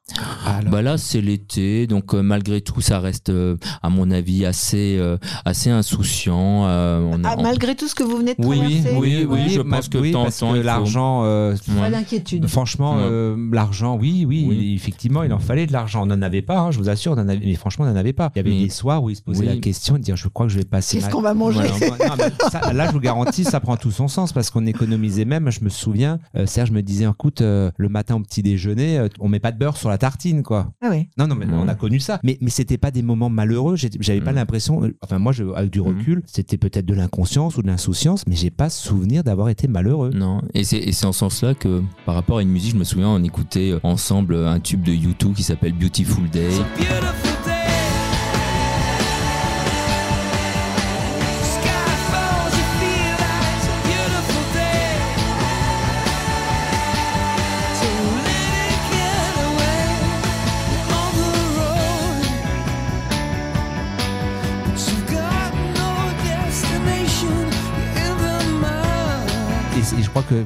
Alors, Bah là, c'est l'été, donc euh, malgré tout, ça reste, euh, à mon avis, assez, euh, assez insouciant. euh, on a- Ah, Malgré tout ce que vous venez de Oui, traverser oui, oui, je ma- pense que oui, parce que faut- l'argent, euh, Pas Ouais. d'inquiétude. Franchement, Ouais. euh, l'argent, oui, oui, Oui. effectivement, il en fallait de l'argent. On n'en avait pas, hein, je vous assure, on en avait, mais franchement, on n'en avait pas. Il y avait des soirs où il se posait Oui. la question de dire, je crois que je vais passer Qu'est-ce ma- qu'on va manger Voilà. Non, mais ça, là, je vous garantis, ça prend tout son sens parce qu'on économisait même. Je me souviens, euh, Serge me disait, écoute, euh, le matin au petit déjeuner, euh, on met pas de beurre sur la tartine, quoi. Ah oui. Non, non, mais Mhm. on a connu ça. Mais, mais c'était pas des moments malheureux. J'avais pas Mhm. l'impression, euh, enfin, moi, je, avec du Mhm. recul, c'était peut-être de l'inconscience ou de l'insouciance, mais j'ai pas souvenir d'avoir été malheureux. Non, et c'est et c'est en ce sens-là que, par rapport à une musique, je me souviens, on écoutait euh, ensemble un tube de U2 qui s'appelle Beautiful Day. Beautiful que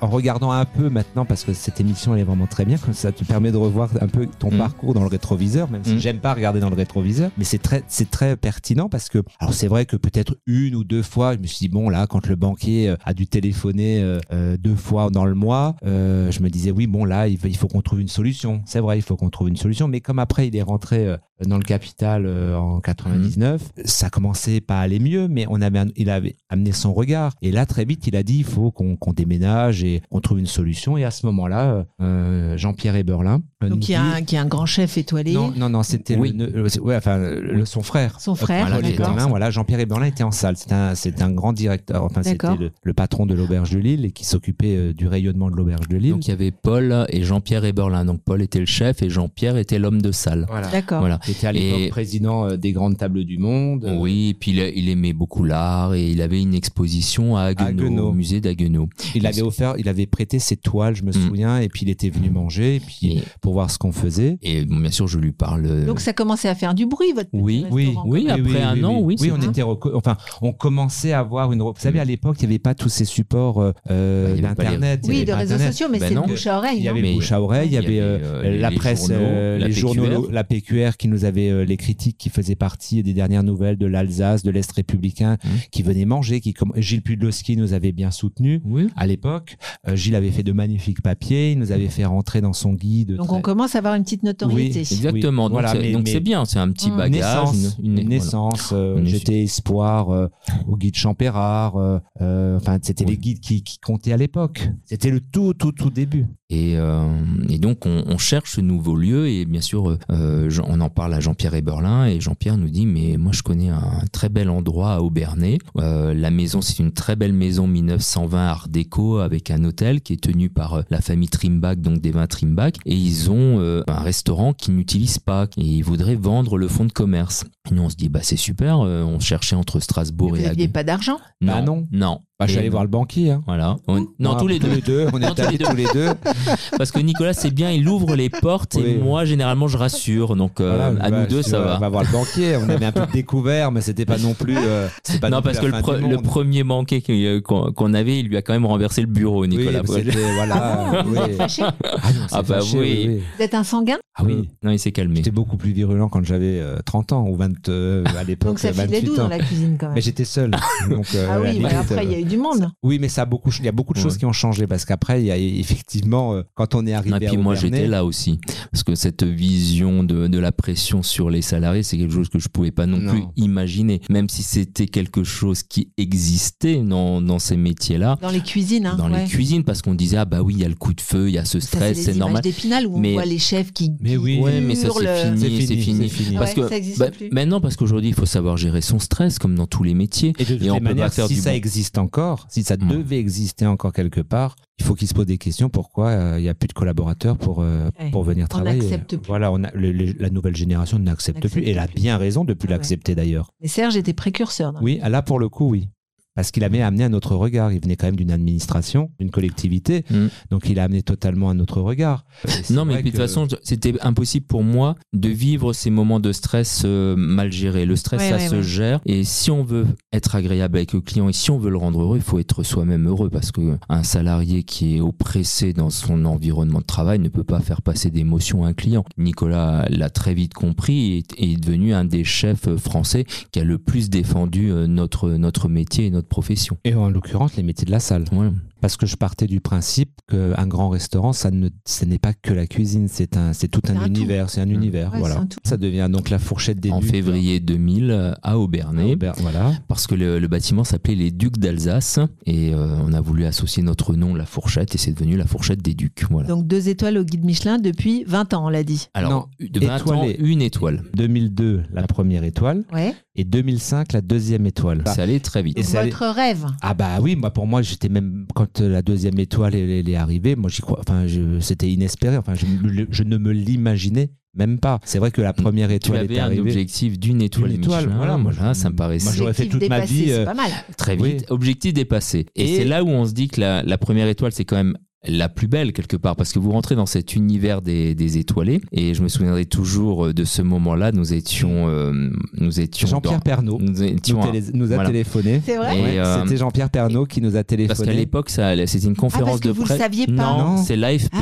en regardant un peu maintenant, parce que cette émission elle est vraiment très bien, comme ça te permet de revoir un peu ton Mm. parcours dans le rétroviseur, même si Mm. j'aime pas regarder dans le rétroviseur, mais c'est très c'est très pertinent parce que alors c'est vrai que peut-être une ou deux fois, je me suis dit bon là quand le banquier euh, a dû téléphoner euh, euh, deux fois dans le mois, euh, je me disais oui bon là il, faut- qu'on trouve une solution. C'est vrai il faut qu'on trouve une solution, mais comme après il est rentré dans le capital en 99, ça commençait pas à aller mieux, mais on avait un- il avait amené son regard et là très vite il a dit il faut qu'on qu'on déménage et on trouve une solution et à ce moment-là euh, Jean-Pierre Eberlin euh, Donc, il y, a dit- un, qui est un grand chef étoilé. non, non, non, c'était Oui. le, le- ouais, enfin, le- son frère. Son frère, d'accord. Eberlin, voilà, Jean-Pierre Eberlin était en salle. C'est un, c'est un grand directeur. Enfin, c'était le, le patron de l'auberge de Lille et qui s'occupait euh, du rayonnement de l'auberge de Lille. Donc il y avait Paul et Jean-Pierre Eberlin. Donc Paul était le chef et Jean-Pierre était l'homme de salle. voilà. D'accord. Voilà. Qui était à l'époque Et- président euh, des grandes tables du monde. Euh, Oui, et puis il, il aimait beaucoup l'art et il avait une exposition à Haguenau. au musée d'Haguenau. Il avait offert, il avait prêté ses toiles, je me Mm. souviens, et puis il était venu manger, et puis Et, pour voir ce qu'on faisait. et bon, bien sûr, je lui parle. euh, Donc, ça commençait à faire du bruit, votre petit Oui, oui, oui, après un an, oui, Oui, on était, enfin, on commençait à avoir une. Vous savez, à l'époque, il n'y avait pas tous ces supports euh, Bah, d'internet. Oui, de réseaux Internet. sociaux, mais Ben c'est bouche à oreille. Il y non avait Mais- bouche à oreille, il y avait, la presse, les journaux, la PQR qui nous avait euh, les critiques qui faisaient partie des dernières nouvelles de l'Alsace, de l'Est républicain, qui venaient manger, qui Gilles Pudlowski nous avait bien soutenus. Oui. À l'époque, Euh, Gilles avait fait de magnifiques papiers, il nous avait fait rentrer dans son guide. Donc, très- on commence à avoir une petite notoriété. Oui, Exactement. Oui, donc voilà, c'est- mais- donc mais- c'est bien, c'est un petit Mmh. bagage. naissance, une- une, une- naissance. euh, J'étais espoir euh, au guide Champérard. euh, euh, enfin, c'était Oui. les guides qui, qui comptaient à l'époque. C'était le tout, tout, tout début. Et, euh, et donc, on, on cherche ce nouveau lieu. Et bien sûr, euh, on en parle à Jean-Pierre Eberlin. Et Jean-Pierre nous dit Mais moi, je connais un très bel endroit à Aubernay. Euh, la maison, c'est une très belle maison 1920 Art déco avec un hôtel qui est tenu par euh, la famille Trimbach, donc des vins Trimbach. Et ils ont euh, un restaurant qu'ils n'utilisent pas. Et ils voudraient vendre le fonds de commerce. Et nous, on se dit Bah, c'est super. Euh, on cherchait entre Strasbourg Vous et n'aviez Hague. pas d'argent? Bah non. Non. Bah, je suis allé voir le banquier. Hein. Voilà. On- non, tous les deux. On Non, était tous les allés deux. tous les deux. Parce que Nicolas, c'est bien, il ouvre les portes et moi, généralement, je rassure. Donc, euh, Voilà, à bah, nous deux, tu ça va. On va voir le banquier. On avait un peu découvert, mais c'était pas non plus. euh, pas non, non plus parce que la le, fin pre- du le monde. premier banquet qui- euh, qu'on avait, il lui a quand même renversé le bureau, Nicolas. mais voilà. Oui. êtes fâché Ah, non, Ah bah fâché, oui. Vous êtes un sanguin? Ah oui. Non, il s'est calmé. J'étais beaucoup plus virulent quand j'avais euh, 30 ans ou 20 euh, à l'époque. Donc, ça filait 28 doux ans. dans la cuisine, quand même. Mais j'étais seul. Ah oui, bah limite, après, il y a eu du monde. Oui, mais ça a beaucoup, il y a beaucoup de choses Ouais. qui ont changé parce qu'après, il y a effectivement, euh, quand on est arrivé Et puis à moi j'étais là aussi parce que cette vision de, de la pression sur les salariés c'est quelque chose que je pouvais pas non, Non. plus imaginer même si c'était quelque chose qui existait dans, dans ces métiers là Dans les cuisines, hein, dans ouais. les cuisines parce qu'on disait ah bah oui il y a le coup de feu il y a ce c'est stress les c'est normal d'Épinal où Mais- on voit les chefs qui. Mais oui. Ouais, mais ça c'est fini, C'est c'est fini, fini. c'est. Parce Ouais, que bah, plus. maintenant, parce qu'aujourd'hui, il faut savoir gérer son stress, comme dans tous les métiers. Et de toutes on les peut pas manières, faire si du ça bon. existe encore, si ça Mm. devait exister encore quelque part, il faut qu'ils se posent des questions. Pourquoi euh, il n'y a plus de collaborateurs pour, euh, Ouais. pour venir On travailler n'accepte plus. Voilà, on a, le- le- la nouvelle génération n'accepte plus. Et elle a bien raison de plus Ah ouais. l'accepter d'ailleurs. Mais Serge était précurseur. Oui, là pour le coup, oui. Parce qu'il avait amené un autre regard. Il venait quand même d'une administration, d'une collectivité. Mm. Donc il a amené totalement un autre regard. Non, mais de toute façon, c'était impossible pour moi de vivre ces moments de stress euh, mal gérés. Le stress, Ouais, ça ouais, se ouais. gère. Et si on veut être agréable avec le client et si on veut le rendre heureux, il faut être soi-même heureux parce que un salarié qui est oppressé dans son environnement de travail ne peut pas faire passer d'émotions à un client. Nicolas l'a très vite compris et et est devenu un des chefs français qui a le plus défendu euh, notre, notre métier et notre profession. Et en l'occurrence, les métiers de la salle. Parce que je partais du principe qu'un grand restaurant, ça ne, ce n'est pas que la cuisine, c'est un, c'est tout un, univers, c'est un univers, Ouais, voilà. c'est un tout. Ça devient donc la fourchette des En Ducs. février 2000 euh, à Aubernay. Voilà. parce que le, le bâtiment s'appelait les Ducs d'Alsace et euh, on a voulu associer notre nom la fourchette et c'est devenu la fourchette des Ducs. Voilà. Donc deux étoiles au guide Michelin depuis 20 ans, on l'a dit. Alors, non, de 20 ans, une étoile. 2002, la première étoile, Ouais. Et 2005, la deuxième étoile. C'est allé très vite. Et votre rêve. Ah bah oui, moi pour moi j'étais même quand euh, la deuxième étoile elle, elle est arrivée, moi j'y crois. Enfin, je- c'était inespéré. Enfin, je, ne me l'imaginais même pas. C'est vrai que la première Tu étoile avais est un arrivée. objectif d'une étoile, D'une étoile, Michelin. voilà, moi, je- ça me paraissait moi, j'aurais fait toute ma dépassé, vie, euh, pas mal. très vite. Oui. Objectif dépassé. Et, Et- c'est là où on se dit que la, la première étoile, c'est quand même la plus belle quelque part parce que vous rentrez dans cet univers des, des étoilés et je me souviendrai toujours euh, de ce moment-là nous étions euh, nous étions Jean-Pierre Pernaud nous nous, étions télé- nous a voilà. téléphoné. C'est vrai euh, C'était Jean-Pierre Pernaud qui nous a Parce qu'à téléphoné. l'époque, c'était une conférence Ah, parce que de vous le saviez pas. Non, Non. c'est l'AFP Ah.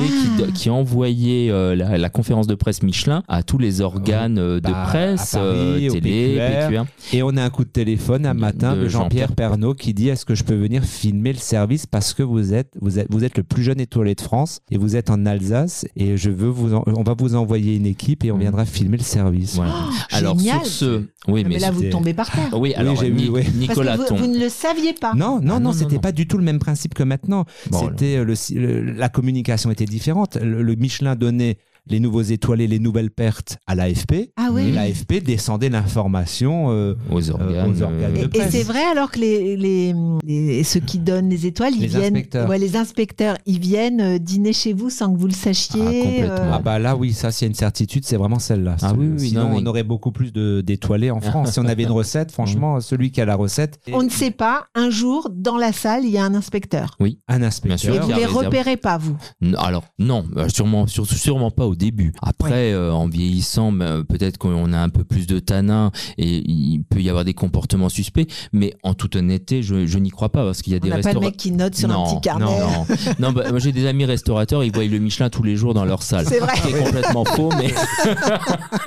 qui, qui envoyait euh, la, la conférence de presse Michelin à tous les organes de Bah, presse, Paris, euh, télé, PQR. PQR. Et on a un coup de téléphone un matin de de, Jean-Pierre Jean-Pierre Pernaud qui dit Est-ce que je peux venir filmer le service parce que vous êtes, vous êtes, vous êtes le plus jeune étoilé de France et vous êtes en Alsace et je veux vous, en- on va vous envoyer une équipe et on Mm. viendra filmer le service. Voilà. alors génial. sur ce, oui, Ah, mais, mais là, vous tombez par terre. oui, alors j'ai vu, Ni- oui. Nicolas Parce que vous, ne le saviez pas. Non, non, Ah, non, non, c'était pas du tout le même principe que maintenant. Bon, c'était le, le- la communication était différente. Le, le Michelin donnait les nouveaux étoilés, les nouvelles pertes à l'AFP. Ah oui. Et l'AFP descendait l'information euh, aux organes. aux organes de euh, Et, c'est vrai alors que les, les, les- ceux qui donnent les étoiles, ils Les viennent, inspecteurs. ouais, les inspecteurs, ils viennent euh, dîner chez vous sans que vous le sachiez. Ah, complètement. Ah bah là oui, ça s'il y a une certitude, c'est vraiment celle-là. Ah oui, oui, Sinon non, mais- on aurait beaucoup plus de- d'étoilés en France. si on avait une recette, franchement, celui qui a la recette, On ne sait pas, un jour, dans la salle, il y a un inspecteur. un Bien inspecteur. sûr. Et vous a les repérez pas, vous. Alors non, euh, sûrement, sûrement pas au début. Après, euh, en vieillissant, ben, peut-être qu'on a un peu plus de tanin et il peut y avoir des comportements suspects. Mais en toute honnêteté, je, je n'y crois pas parce qu'il y a On des n'a pas le restaurants. mec qui note sur non, un petit carnet. non, non, non. bah, moi j'ai des amis restaurateurs, ils voient le Michelin tous les jours dans leur salle. C'est vrai. Ce qui est complètement faux, mais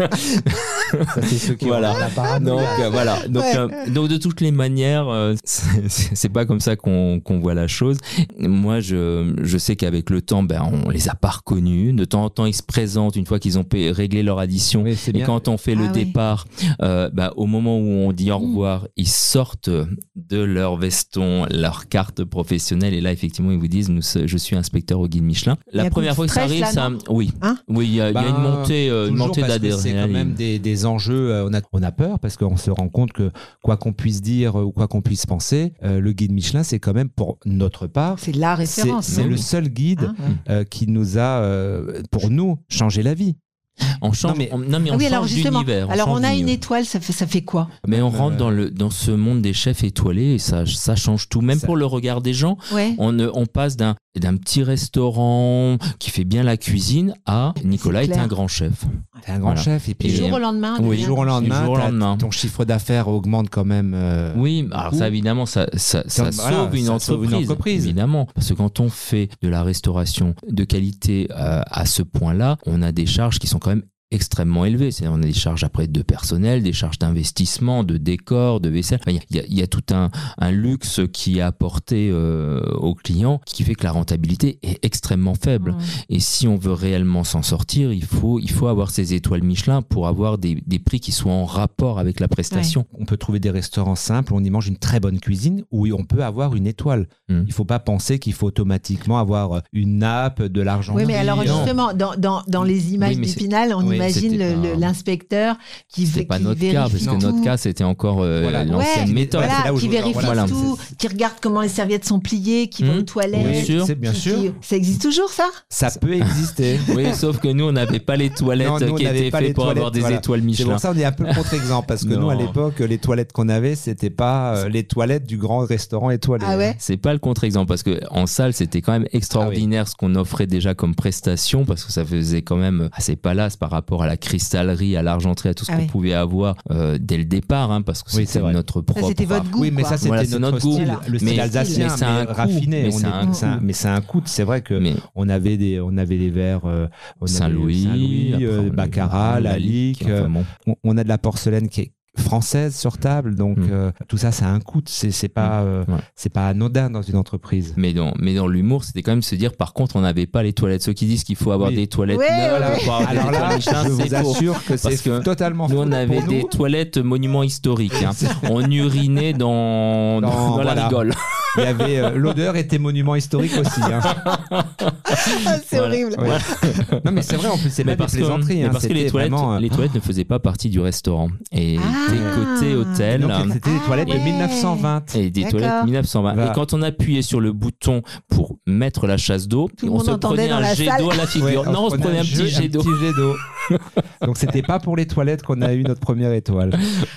Ça, c'est ceux qui Voilà. ont donc euh, voilà. Donc, Ouais. euh, donc de toutes les manières, euh, c'est c'est pas comme ça qu'on qu'on voit la chose. Moi, je, je sais qu'avec le temps, ben on les a pas reconnus. De temps en temps, ils se une fois qu'ils ont réglé leur addition. Oui, Et bien. quand on fait le Ah oui. départ, euh, bah, au moment où on dit au Mm. revoir, ils sortent de leur veston, leur carte professionnelle, et là effectivement ils vous disent nous, je suis inspecteur au guide Michelin. La première fois que ça arrive, là, ça, non oui, Hein oui, il y a, il y a une Ben, montée, euh, montée que C'est quand d'adrénaline. même des, des enjeux. euh, On a, on a peur parce qu'on se rend compte que quoi qu'on puisse dire euh, ou quoi qu'on puisse penser, euh, le guide Michelin, c'est quand même pour notre part, C'est la référence. c'est non le seul guide Hein, ouais. euh, qui nous a, euh, pour nous, changé la vie. On change, Non, mais- on, non, mais on oui, alors change justement, on alors on a une étoile, ça fait, ça fait quoi? Mais on Euh, rentre dans, le, dans ce monde des chefs étoilés et ça, ça change tout. Même Ça- pour le regard des gens, Ouais. on, ne- on passe d'un d'un petit restaurant qui fait bien la cuisine à Nicolas est, un grand chef. Un grand Voilà. chef et puis Et- jour au lendemain, oui, du jour au lendemain, Du jour au t'as- lendemain. ton chiffre d'affaires augmente quand même. euh, Oui, alors ça évidemment, ça, ça, ça Comme- voilà, sauve, une ça sauve une entreprise, entreprise. Évidemment, parce que quand on fait de la restauration de qualité euh, à ce point-là, on a des charges qui sont quand même extrêmement élevées. C'est-à-dire, on a des charges après de personnel, des charges d'investissement, de décor, de vaisselle. Il y, a- y y tout un, un luxe qui est apporté euh, aux clients qui fait que la rentabilité est extrêmement faible. Mmh. Et si on veut réellement s'en sortir, il faut, il faut avoir ces étoiles Michelin pour avoir des, des prix qui soient en rapport avec la prestation. On peut trouver des restaurants simples, on y mange une très bonne cuisine où on peut avoir une étoile. Mm. Il faut pas penser qu'il faut automatiquement avoir une nappe, de l'argent. Oui, mais alors justement, dans, dans, dans les images Oui, c'est- d'Épinal, on oui, imagine le- l'inspecteur qui, C'était qui pas notre cas, parce que tout. notre cas, c'était encore euh, Voilà. l'ancienne Ouais, méthode. Voilà, c'est là où qui je- vérifie voilà. tout, qui regarde comment les serviettes sont pliées, qui va Mmh. aux toilettes. Bien sûr. C'est bien qui- sûr. qui- Ça existe toujours, ça? Ça peut exister. Oui, sauf que nous, on n'avait pas les toilettes Non, nous, on qui étaient pas faites pour avoir des voilà. étoiles C'est Michelin. pour ça on est un peu le contre-exemple parce que nous à l'époque les toilettes qu'on avait c'était pas euh, les toilettes du grand restaurant étoilé. Ah ouais? C'est pas le contre-exemple parce que en salle c'était quand même extraordinaire ce qu'on offrait déjà comme prestation parce que ça faisait quand même assez palace par rapport à la cristallerie, à l'argenterie, à tout ce Ah qu'on oui. pouvait avoir euh, dès le départ hein, parce que Oui, c'est c'était notre propre. c'était votre goût. Oui, mais quoi. ça c'était Voilà, notre, notre goût. style, Voilà. le Mais- style alsacien, mais c'est un mais raffiné. Mais c'est est- un un- coût. mais c'est un coût. C'est vrai que Mais on avait des, on avait des verres euh, Saint-Louis, Saint-Louis, après, euh, a- Baccarat, la Lalique. Lique, euh, enfin bon. on, on a de la porcelaine qui est française sur table, donc Mm. euh, tout ça, ça a un coût. C'est c'est pas, euh, Ouais. c'est pas anodin dans une entreprise. Mais dans, mais dans l'humour, c'était quand même se dire, par contre, on n'avait pas les toilettes. Ceux qui disent qu'il faut avoir Oui. des toilettes Ouais, neuves ouais, des Alors étoiles là, Michelin, je vous c'est faux. assure que c'est que totalement Nous, on avait des nous. toilettes monuments historiques. hein. On urinait dans, dans, Dans- la voilà. rigole. Il y avait euh, l'odeur était monument historique aussi. hein. Ah, c'est Voilà. horrible. Ouais. non mais c'est vrai en plus c'est pas Mais des parce, que, plaisanteries. mais hein, parce que les c'était toilettes, vraiment, euh, les toilettes ne faisaient pas partie du restaurant. Et Ah. des côtés hôtel. donc, c'était des toilettes de ouais. 1920. Et des D'accord. toilettes 1920. Voilà. Et quand on appuyait sur le bouton pour mettre la chasse d'eau, Tout le on monde se entendait prenait dans un la jet salle. d'eau à la figure. Ouais, non, on se prenait un jeu- petit jet d'eau. petit jet d'eau. Donc c'était pas pour les toilettes qu'on a eu notre première étoile.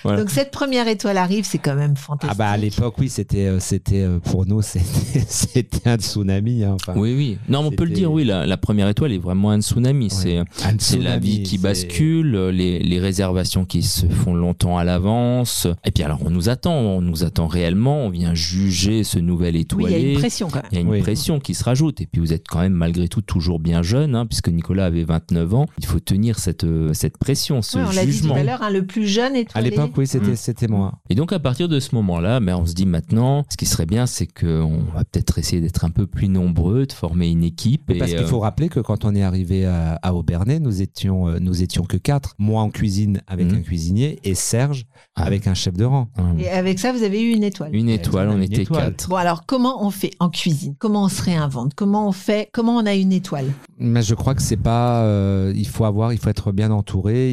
Voilà. Donc cette première étoile arrive, c'est quand même fantastique. Ah bah à l'époque oui c'était euh, c'était euh, pour nous c'était un tsunami. hein, enfin. Oui, oui. Non, on peut le dire, oui, la, la première étoile est vraiment un tsunami. C'est la vie qui bascule, les, les réservations qui se font longtemps à l'avance. Et puis alors on nous attend, on nous attend réellement, on vient juger ce nouvel oui, étoilé. il y a une pression quand même. Il y a une Oui. pression qui se rajoute. Et puis vous êtes quand même malgré tout toujours bien jeune, hein, puisque Nicolas avait 29 ans. Il faut tenir cette, euh, cette pression, ce Ouais, on l'a dit tout jugement. à l'heure, hein, le plus jeune À étoilé. l'époque oui c'était Mm. c'était moi. Et donc à partir de ce moment-là, ben, on se dit maintenant, ce qui serait bien, c'est qu'on va peut-être essayer d'être un peu plus nombreux, de former une équipe. Et, Parce qu'il euh, faut rappeler que quand on est arrivé à, à Aubernais, nous étions, euh, nous étions que quatre. Moi en cuisine avec Mhm. un cuisinier et Serge Ah. avec un chef de rang. hein, Et avec ça, vous avez eu une étoile. une étoile, on on était étoile. quatre. Bon alors, comment on fait en cuisine? Comment on se réinvente? Comment on fait? Comment on a une étoile? Mais je crois que c'est pas. euh, il faut avoir, il faut être bien entouré,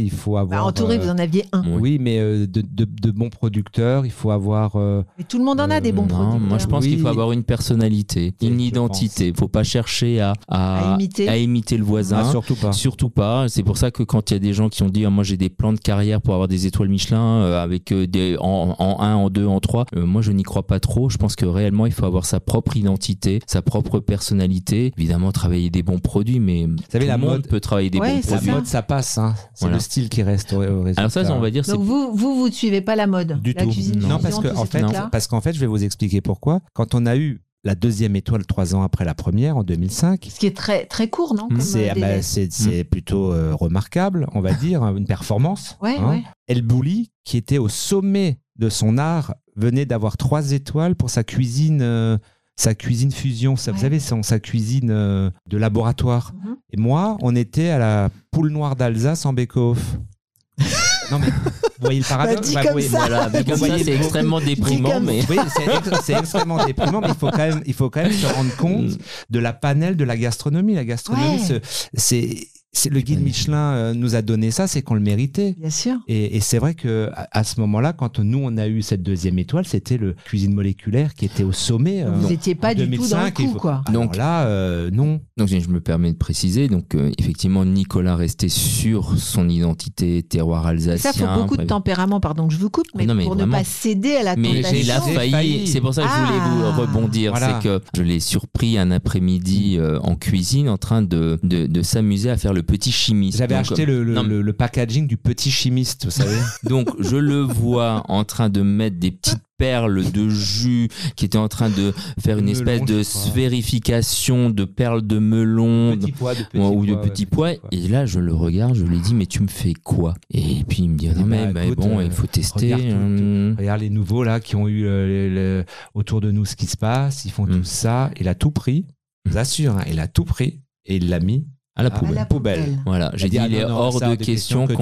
il faut Bah, avoir. Entouré, euh, vous en aviez un. Oui. Mais euh, de, de- de bons producteurs, il faut avoir. euh, Mais tout le monde en a Euh, des bons Non, produits. moi je pense Oui. qu'il faut avoir une personnalité, une je identité. Il faut pas chercher à, à, À imiter. à imiter le voisin. ah, surtout pas. Surtout pas. C'est pour ça que quand il y a des gens qui ont dit ah, moi j'ai des plans de carrière pour avoir des étoiles Michelin euh, avec des en, en 1, en 2, en 3, euh, moi je n'y crois pas trop. Je pense que réellement il faut avoir sa propre identité, sa propre personnalité. Évidemment travailler des bons produits, mais savez, tout la le monde mode- peut travailler des Ouais, bons La produits. ça. mode, ça passe. hein. C'est Voilà. le style qui reste au, au résultat. Alors ça, on va dire Donc vous, vous, vous ne suivez pas la mode Du la tout. cuisine Non, parce que tous en ces fait, parce qu'en fait, je vais vous expliquer pourquoi. Quand on a eu la deuxième étoile trois ans après la première, en 2005, Ce qui est très, très court, non c'est euh, ah bah, plutôt euh, remarquable, on va dire, une performance. Ouais, hein. ouais. El Bouli, qui était au sommet de son art, venait d'avoir trois étoiles pour sa cuisine. euh, sa cuisine fusion, ça, vous savez, son- sa cuisine euh, de laboratoire. Mhm. Et moi, on était à la poule noire d'Alsace en Bake-Off. non, mais vous voyez le paradoxe? Bah, dit Bah, voyez- ça. Voilà, c'est le- extrêmement déprimant, mais Oui, c'est ex- c'est extrêmement déprimant, mais il faut quand même, il faut quand même se rendre compte de la panel de la gastronomie. La gastronomie, Ouais. c'est, c'est le guide Michelin euh, nous a donné ça, c'est qu'on le méritait. Bien sûr. Et, et c'est vrai que à, à ce moment-là, quand nous on a eu cette deuxième étoile, c'était le cuisine moléculaire qui était au sommet. euh, Vous n'étiez pas du tout dans le 2005, et coup, vous- quoi. Alors Donc- là, euh, non. Donc je me permets de préciser, donc euh, effectivement Nicolas restait sur son identité terroir Et alsacien. ça, faut beaucoup de tempérament, pardon que je vous coupe, mais, Non, mais pour vraiment. ne pas céder à la Mais tentation. il a J'ai failli, failli. c'est pour ça que je voulais Ah. vous rebondir, Voilà. c'est que je l'ai surpris un après-midi euh, en cuisine en train de, de, de s'amuser à faire le petit chimiste. J'avais Donc, acheté le, le, non, le- le packaging du petit chimiste, vous savez. Donc je le vois en train de mettre des petites perles de jus, qui était en train de faire une Melon, espèce de sphérification de perles de melon pois, de ou- ou de petits pois. Et là, je le regarde, je lui dis, mais tu me fais quoi? Et puis il me dit, dis, non, mais, bah, mais écoute, bon, euh, il faut tester. regarde hum. Regarde les nouveaux là qui ont eu euh, les- les- autour de nous ce qui se passe, ils font Mm. tout ça. Il a tout pris, je vous assure, hein, il a tout pris et il l'a mis à la à poubelle. la poubelle. poubelle. Voilà, j'ai dit, ah il est hors ça, de question que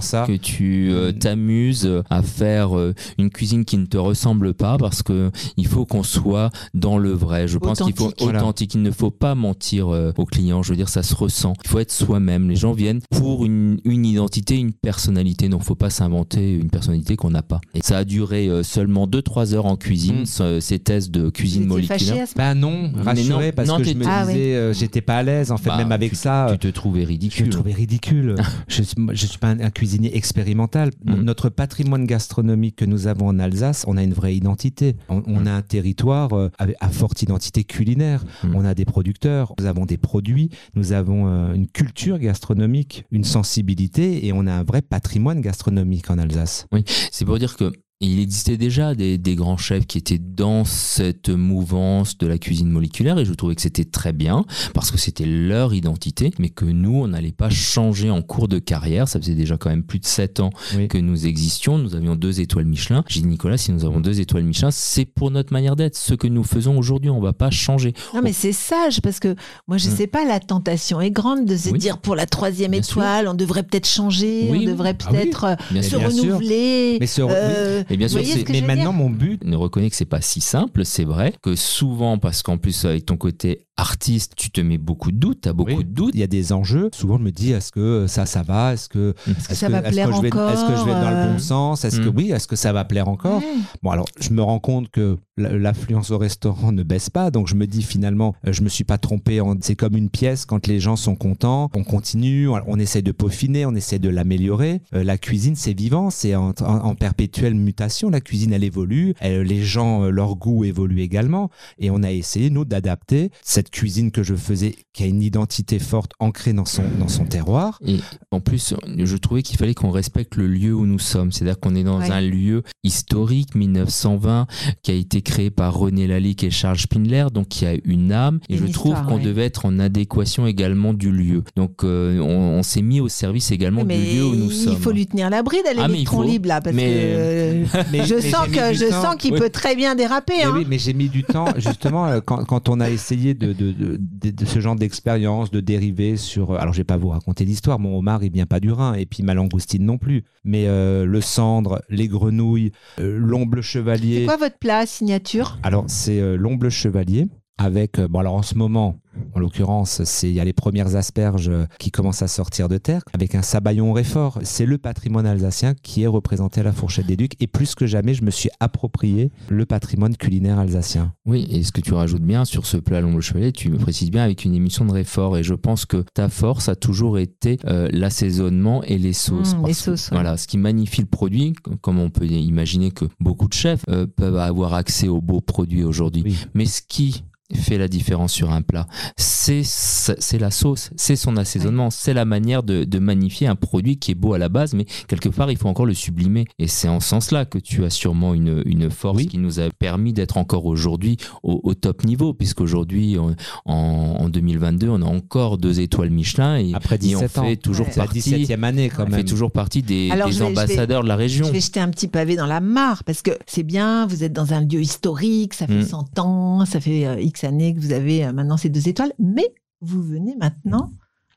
ça. que tu euh, Mm. t'amuses à faire euh, une cuisine qui ne te ressemble pas parce que il faut qu'on soit dans le vrai. Je pense qu'il faut Authentique. Voilà. Il ne faut pas mentir euh, aux clients. Je veux dire, ça se ressent. Il faut être soi-même. Les gens viennent pour une, une identité, une personnalité. Donc, faut pas s'inventer une personnalité qu'on n'a pas. Et ça a duré euh, seulement 2-3 heures en cuisine, Mm. ce- ces tests de cuisine moléculaire. Bah non, rassuré non, parce non, que je me Ah disais, euh, j'étais pas à l'aise en fait, Bah, même avec tu- ça. Tu te trouvais Je me ridicule. trouvais ridicule. je, je suis pas un, un cuisinier expérimental. Mm. Notre patrimoine gastronomique que nous avons en Alsace, on a une vraie identité. On, on Mm. a un territoire euh, à forte identité culinaire. Mm. On a des producteurs, nous avons des produits, nous avons euh, une culture gastronomique, une sensibilité et on a un vrai patrimoine gastronomique en Alsace. C'est pour dire que il existait déjà des, des grands chefs qui étaient dans cette mouvance de la cuisine moléculaire et je trouvais que c'était très bien parce que c'était leur identité, mais que nous, on n'allait pas changer en cours de carrière. Ça faisait déjà quand même plus de 7 ans Oui. que nous existions. Nous avions deux étoiles Michelin. J'ai dit, Nicolas, si nous avons deux étoiles Michelin, c'est pour notre manière d'être. Ce que nous faisons aujourd'hui, on va pas changer. Non, mais c'est sage parce que moi, je Mm. sais pas, la tentation est grande de se Oui. dire pour la troisième Bien étoile, on devrait peut-être changer, Oui, on devrait Ah oui. peut-être euh, se bien renouveler. Mais euh, Bien sûr, ce que Mais maintenant, mon but, ne reconnais que c'est pas si simple, c'est vrai que souvent parce qu'en plus avec ton côté artiste, tu te mets beaucoup de doutes, tu as beaucoup Oui. de doutes. il y a des enjeux. Souvent, je me dis, est-ce que ça, ça va? Est-ce que, Est-ce que est-ce ça va est-ce plaire que je vais, Est-ce que je vais dans le encore, bon sens? Est-ce que Mm. oui Est-ce que ça va plaire encore? Ouais. Bon, alors, je me rends compte que la- l'affluence au restaurant ne baisse pas, donc je me dis finalement, euh, je me suis pas trompé. en- C'est comme une pièce, quand les gens sont contents, on continue, on, on essaie de peaufiner, on essaie de l'améliorer. Euh, la cuisine, c'est vivant, c'est en, en- en perpétuelle mutation. La cuisine, elle évolue, elle- les gens, euh, leur goût évolue également, et on a essayé, nous, d'adapter cette cuisine que je faisais, qui a une identité forte ancrée dans son, dans son terroir. Et en plus, je trouvais qu'il fallait qu'on respecte le lieu où nous sommes. C'est-à-dire qu'on est dans Ouais. un lieu historique, 1920, qui a été créé par René Lalique et Charles Spindler, donc qui a une âme. Et je trouve qu'on ouais. devait être en adéquation également du lieu. Donc euh, on, on s'est mis au service également mais du lieu où nous il sommes. faut lui tenir la bride Ah, mais il l'électron faut. libre là parce Mais- que euh, Mais- je sens que je temps. sens qu'il Oui. peut très bien déraper. Mais hein. oui, mais j'ai mis du temps, justement, euh, quand, quand on a essayé de, de, de, ce genre d'expérience, de dériver sur. euh, Alors, je vais pas vous raconter l'histoire, mon homard, il vient pas du Rhin, et puis ma langoustine non plus. Mais euh, le cendre, les grenouilles, euh, l'omble C'est chevalier. quoi votre plat signature? Alors, c'est euh, l'omble chevalier avec. euh, bon, alors en ce moment. En l'occurrence, c'est il y a les premières asperges euh, qui commencent à sortir de terre avec un sabayon réfort. C'est le patrimoine alsacien qui est représenté à la fourchette des ducs et plus que jamais, je me suis approprié le patrimoine culinaire alsacien. Oui, et ce que tu rajoutes bien sur ce plat long le chevalet, tu me précises bien avec une émission de réfort. Et je pense que ta force a toujours été euh, l'assaisonnement et les sauces. Mmh, les que, sauces, ouais. Voilà, ce qui magnifie le produit, comme on peut imaginer que beaucoup de chefs euh, peuvent avoir accès aux beaux produits aujourd'hui. Oui. Mais ce qui fait la différence sur un plat, c'est c'est la sauce, c'est son assaisonnement, c'est la manière de, de magnifier un produit qui est beau à la base, mais quelque part il faut encore le sublimer. Et c'est en ce sens-là que tu as sûrement une, une force Oui. qui nous a permis d'être encore aujourd'hui au, au top niveau, puisqu'aujourd'hui en, en, en 2022 on a encore deux étoiles Michelin et, Après et on 17 ans. fait toujours Ouais. C'est la partie, 17e année quand on même. fait toujours partie des, Alors, des vais- vais- ambassadeurs de la région. Je vais jeter un petit pavé dans la mare parce que c'est bien, vous êtes dans un lieu historique, ça fait Mm. 100 ans, ça fait euh, X années que vous avez euh, maintenant ces deux étoiles, mais vous venez maintenant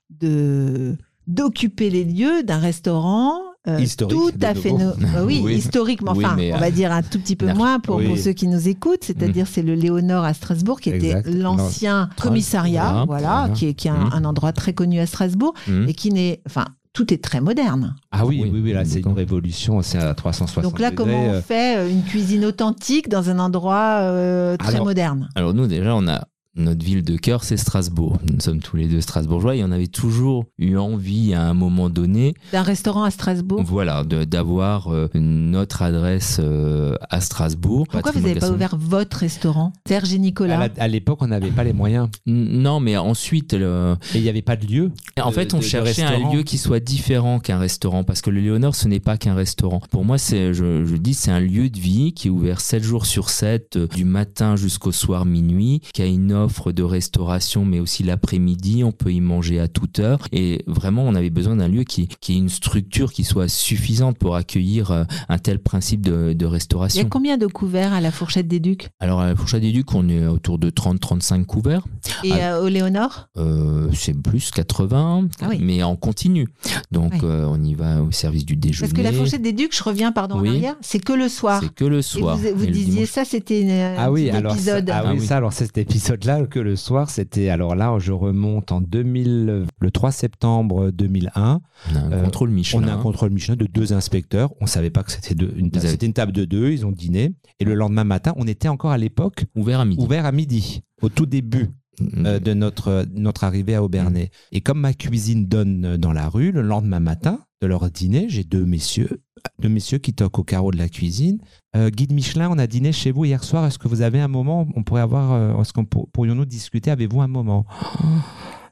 de d'occuper les lieux d'un restaurant euh, Historique, tout à fait no- euh, oui, Oui. historique mais Oui, enfin on euh, va dire un tout petit peu moins pour, ceux qui nous écoutent c'est-à-dire c'est le Léonore à Strasbourg qui était l'ancien commissariat Voilà, voilà, voilà. qui est, qui est un, Mm. un endroit très connu à Strasbourg Mhm. et qui n'est enfin tout est très moderne. Ah oui, Oui, oui, oui, là, c'est une révolution, c'est à 360 Donc là, comment on euh, fait euh, une cuisine authentique dans un endroit euh, très Alors, moderne? Alors nous déjà, on a Notre ville de cœur, c'est Strasbourg. Nous sommes tous les deux strasbourgeois et on avait toujours eu envie à un moment donné, D'un restaurant à Strasbourg. voilà, d'avoir euh, notre adresse euh, à Strasbourg. Pourquoi vous n'avez pas ouvert votre restaurant Serge et Nicolas. la- À l'époque, on n'avait pas les moyens. N- Non, mais ensuite, le- Et il n'y avait pas de lieu. en de- fait, on de- de cherchait un restaurant. lieu qui soit différent qu'un restaurant, parce que le Léonore, ce n'est pas qu'un restaurant. Pour moi, c'est, je, je dis, c'est un lieu de vie qui est ouvert 7 jours sur 7, euh, du matin jusqu'au soir minuit, qui a une offre de restauration, mais aussi l'après-midi, on peut y manger à toute heure. Et vraiment, on avait besoin d'un lieu qui, qui ait une structure qui soit suffisante pour accueillir euh, un tel principe de, de Il y a restauration. combien de couverts à la fourchette des Ducs? Alors, à la Fourchette des Ducs, on est autour de 30-35 couverts. Et Ah. euh, au Léonore? Euh, c'est plus 80, Ah oui. mais en continu. Donc Oui. euh, on y va au service du déjeuner. Parce que la fourchette des Ducs, je reviens pardon Oui. en arrière, c'est que le soir. c'est que le Et soir. vous, vous Et le disiez dimanche- ça, c'était un Ah oui, alors ça, épisode. ah Ah oui, ça, alors c'est cet épisode-là que le soir, c'était alors là, je remonte en 2000, le 3 septembre 2001. On a un Euh, contrôle Michelin. On a un contrôle Michelin de deux inspecteurs. On savait pas que c'était une, ta- Vous avez- c'était une table de deux. Ils ont dîné et le lendemain matin, on était encore à l'époque ouvert à midi. ouvert à midi, au tout début Mm. euh, de notre notre arrivée à Aubernay. Et comme ma cuisine donne dans la rue, le lendemain matin de leur dîner, j'ai deux messieurs, deux messieurs qui toquent au carreau de la cuisine. Euh, guide Michelin, on a dîné chez vous hier soir. Est-ce que vous avez un moment On pourrait avoir. euh, Est-ce qu'on pour- pourrions-nous discuter? Avez-vous un moment?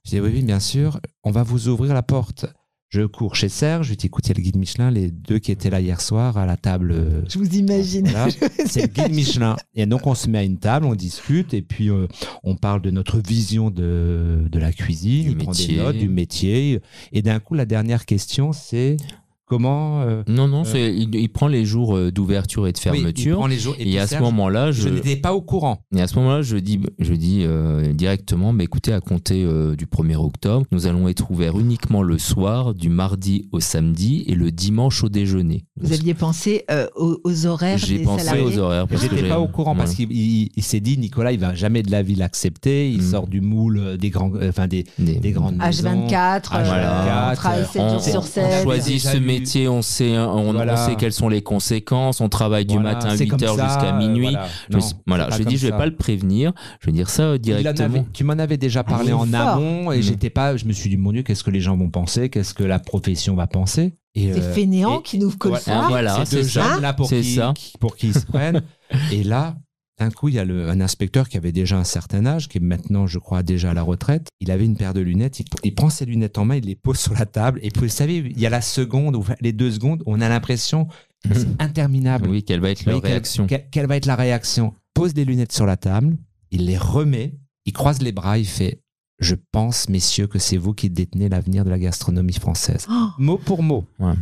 J'ai dit oui, oui, bien sûr. On va vous ouvrir la porte. Je cours chez Serge. Je lui dis écoute, il y a le guide Michelin, les deux qui étaient là hier soir à la table. euh, Je vous imagine. voilà. C'est le guide Michelin. Et donc, on se met à une table, on discute, et puis euh, on parle de notre vision de, de la cuisine, Du des métier. notes, du métier. Et d'un coup, la dernière question, c'est comment. euh, Non, non, Euh, c'est- il, il prend les jours euh, d'ouverture et de oui, il fermeture. prend les jours. et puis à ce moment-là, je, je n'étais pas au courant. et à ce moment-là, je dis, je dis euh, directement, bah, écoutez, à compter euh, du 1er octobre, nous allons être ouverts uniquement le soir, du mardi au samedi et le dimanche au déjeuner. Vous aviez pensé euh, aux, aux horaires J'ai des pensé salariés aux horaires. parce J'étais pas au courant parce qu'il il- il s'est dit Nicolas, il va jamais de la vie l'accepter. Il Mm. sort du moule des grands, euh, enfin des, Des- des grandes maisons. H24, euh, Voilà. on travaille 7 on, jours sur on 7. choisit Déjà ce métier, on sait, on, Voilà. on sait quelles sont les conséquences, on travaille du Voilà, matin à c'est 8h comme ça, jusqu'à minuit. voilà. Je, Non, voilà, je pas dis, je vais pas le prévenir, je vais dire ça en directement. avait- tu m'en avais déjà parlé Ah, en c'est fort. amont et Mm. j'étais pas. Je me suis dit mon Dieu, qu'est-ce que les gens vont penser? Qu'est-ce que la profession va penser? Et, C'est euh, fainéant qui n'ouvre que le voilà. Ah, soir. voilà, c'est ça. là pour C'est qui, ça. qui- pour qui ils se prennent. et là, d'un coup, il y a le- un inspecteur qui avait déjà un certain âge, qui est maintenant, je crois, déjà à la retraite. Il avait une paire de lunettes. Il, il prend ses lunettes en main, il les pose sur la table. Et puis, vous savez, il y a la seconde ou les deux secondes, on a l'impression que c'est interminable. Oui, quelle va être quelle- réaction Quelle, quelle va être la réaction? Pose des lunettes sur la table, il les remet, il croise les bras, il fait Je pense, messieurs, que c'est vous qui détenez l'avenir de la gastronomie française. Oh, Mot pour mot. Ouais.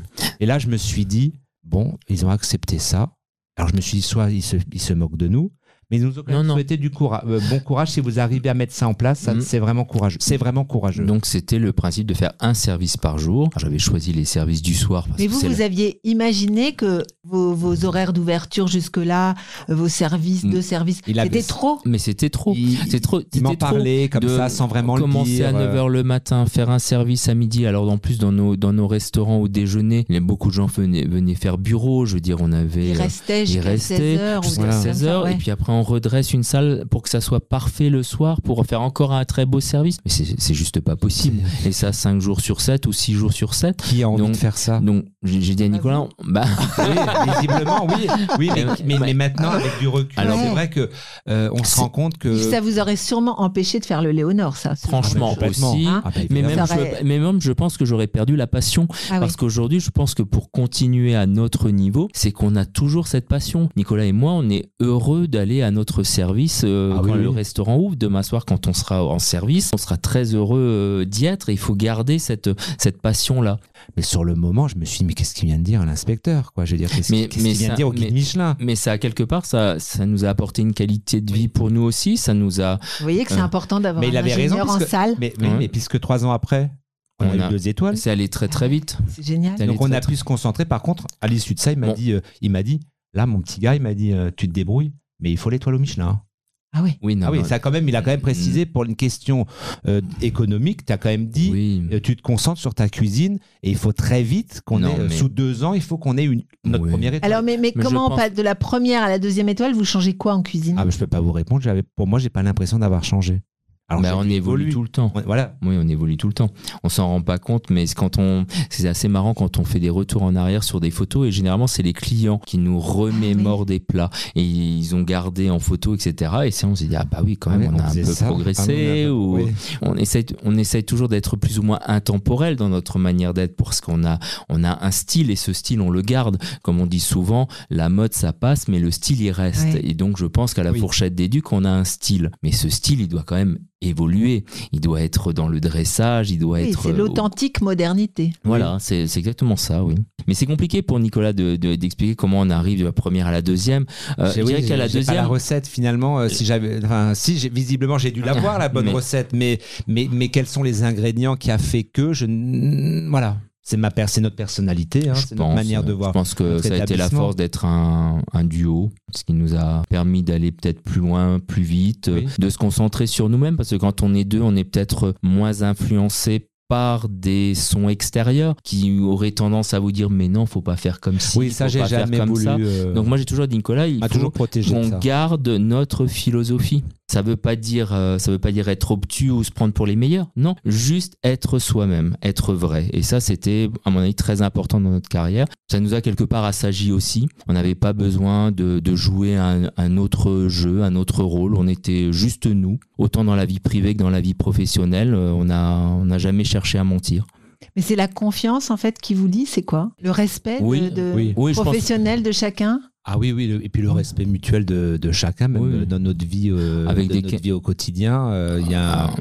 Et là, je me suis dit Bon, ils ont accepté ça. Alors, je me suis dit Soit ils se, ils se moquent de nous. Mais ils nous ont quand Non, même non. souhaité du courage. Euh, bon courage si vous arrivez à mettre ça en place. Mm. C'est vraiment courageux. C'est vraiment courageux. Donc c'était le principe de faire un service par jour. J'avais choisi les services du soir parce Mais que vous, vous la- aviez imaginé que vos, vos horaires d'ouverture jusque-là, euh, vos services, Mm. deux services, Il avait- c'était trop? Mais c'était trop. il, C'est trop. il m'en parlait comme de ça sans vraiment le commencer dire. à euh, 9h le matin, faire un service à midi. Alors en plus dans nos dans nos restaurants au déjeuner, il y a beaucoup de gens venaient venaient faire bureau. Je veux dire, on avait Il euh, restait il jusqu'à restait 16h ou jusqu'à des choses comme 16 ça, heures ouais. et puis après on redresse une salle pour que ça soit parfait le soir pour faire encore un très beau service. Mais c'est juste pas possible. Et ça 5 jours sur 7 ou 6 jours sur 7. Qui a envie Donc- de faire ça Donc j'ai dit à Nicolas, bah Oui, visiblement, oui. Oui, mais, Euh, mais, ouais. mais maintenant, avec du recul, Alors- c'est vrai que euh, on se rend compte que. Ça vous aurait sûrement empêché de faire le Léonore, ça. Franchement, choses. aussi. Hein Ah, bah, mais même, aurait- je, mais même je pense que j'aurais perdu la passion Ah oui. Parce qu'aujourd'hui, je pense que pour continuer à notre niveau, c'est qu'on a toujours cette passion. Nicolas et moi, on est heureux d'aller à notre service euh, Ah quand oui, le oui. restaurant ouvre. Demain soir, quand on sera en service, on sera très heureux euh, d'y être. Et il faut garder cette, cette passion-là. Mais sur le moment, je me suis dit, mais qu'est-ce qu'il vient de dire à l'inspecteur quoi? Je veux dire, qu'est-ce qu'il vient de dire au guide mais- Michelin Mais ça, quelque part, ça, ça nous a apporté une qualité de vie pour nous aussi. Ça nous a. Vous voyez que c'est Euh, important d'avoir mais un il avait raison, ingénieur en parce que- salle. mais, mais, Ouais. mais puisque trois ans après, on, On a, eu deux étoiles, C'est allé très très vite. C'est génial. Donc on très, a très- pu se concentrer. Par contre, à l'issue de ça, il m'a Bon. dit, euh, il m'a dit, là, mon petit gars, il m'a dit, euh, tu te débrouilles, mais il faut l'étoile au Michelin. Ah oui. Oui, non, ah oui, non. ça quand même, il a quand même précisé pour une question euh, économique, tu as quand même dit, Oui. Euh, tu te concentres sur ta cuisine et il faut très vite qu'on ait, euh, mais- sous deux ans, il faut qu'on ait une, notre Oui. première étoile. Alors, mais, mais Mais je comment pense- pas de la première à la deuxième étoile, vous changez quoi en cuisine? Ah, mais je peux pas vous répondre. J'avais, pour moi, j'ai pas l'impression d'avoir changé. Alors, Bah, on évolue tout le temps. Voilà. Oui, on évolue tout le temps. On s'en rend pas compte, mais quand on, c'est assez marrant quand on fait des retours en arrière sur des photos et généralement c'est les clients qui nous remémorent des plats et ils ont gardé en photo, etc. Et c'est on s'est dit ah bah oui quand même Ouais, on a un peu ça. progressé Ah, on a- ou oui. on essaye, on essaye toujours d'être plus ou moins intemporel dans notre manière d'être parce qu'on a, on a un style et ce style on le garde. Comme on dit souvent, la mode ça passe, mais le style il reste. Et donc je pense qu'à la fourchette des ducs on a un style, mais ce style il doit quand même évoluer. Il doit être dans le dressage, il doit Oui, être. c'est euh, l'authentique modernité. voilà, c'est c'est exactement ça, oui. Mais c'est compliqué pour Nicolas de- de- d'expliquer comment on arrive de la première à la deuxième. Euh, je dirais qu'à la pas deuxième, la recette finalement. euh, si j'avais, enfin, si visiblement j'ai dû l'avoir la bonne Mais- recette, mais mais mais quels sont les ingrédients qui a fait que je, n- voilà, c'est ma per- c'est notre personnalité, hein, je c'est notre pense, manière de je voir. pense que ça a été la force d'être un, un duo, ce qui nous a permis d'aller peut-être plus loin, plus vite, Oui. de se concentrer sur nous-mêmes, parce que quand on est deux, on est peut-être moins influencé par des sons extérieurs qui auraient tendance à vous dire mais non faut pas faire comme ci Oui, ça j'ai jamais voulu. ça. euh, donc moi j'ai toujours dit Nicolas il faut toujours protégé on ça. garde notre philosophie. Ça veut pas dire, euh, ça veut pas dire être obtus ou se prendre pour les meilleurs. Non, juste être soi-même, être vrai. Et ça, c'était, à mon avis, très important dans notre carrière. Ça nous a quelque part assagi aussi. On n'avait pas besoin de, de jouer un, un autre jeu, un autre rôle. On était juste nous, autant dans la vie privée que dans la vie professionnelle. Euh, On a, on n'a jamais cherché à mentir. Mais c'est la confiance en fait qui vous lie, c'est quoi? Le respect de- Oui, de, oui. Oui, je pense- professionnel de chacun? Ah oui, oui, et puis le respect mutuel de, de chacun, même Oui. dans notre vie, euh, Avec de des notre vie au quotidien. euh, Il y a Ah,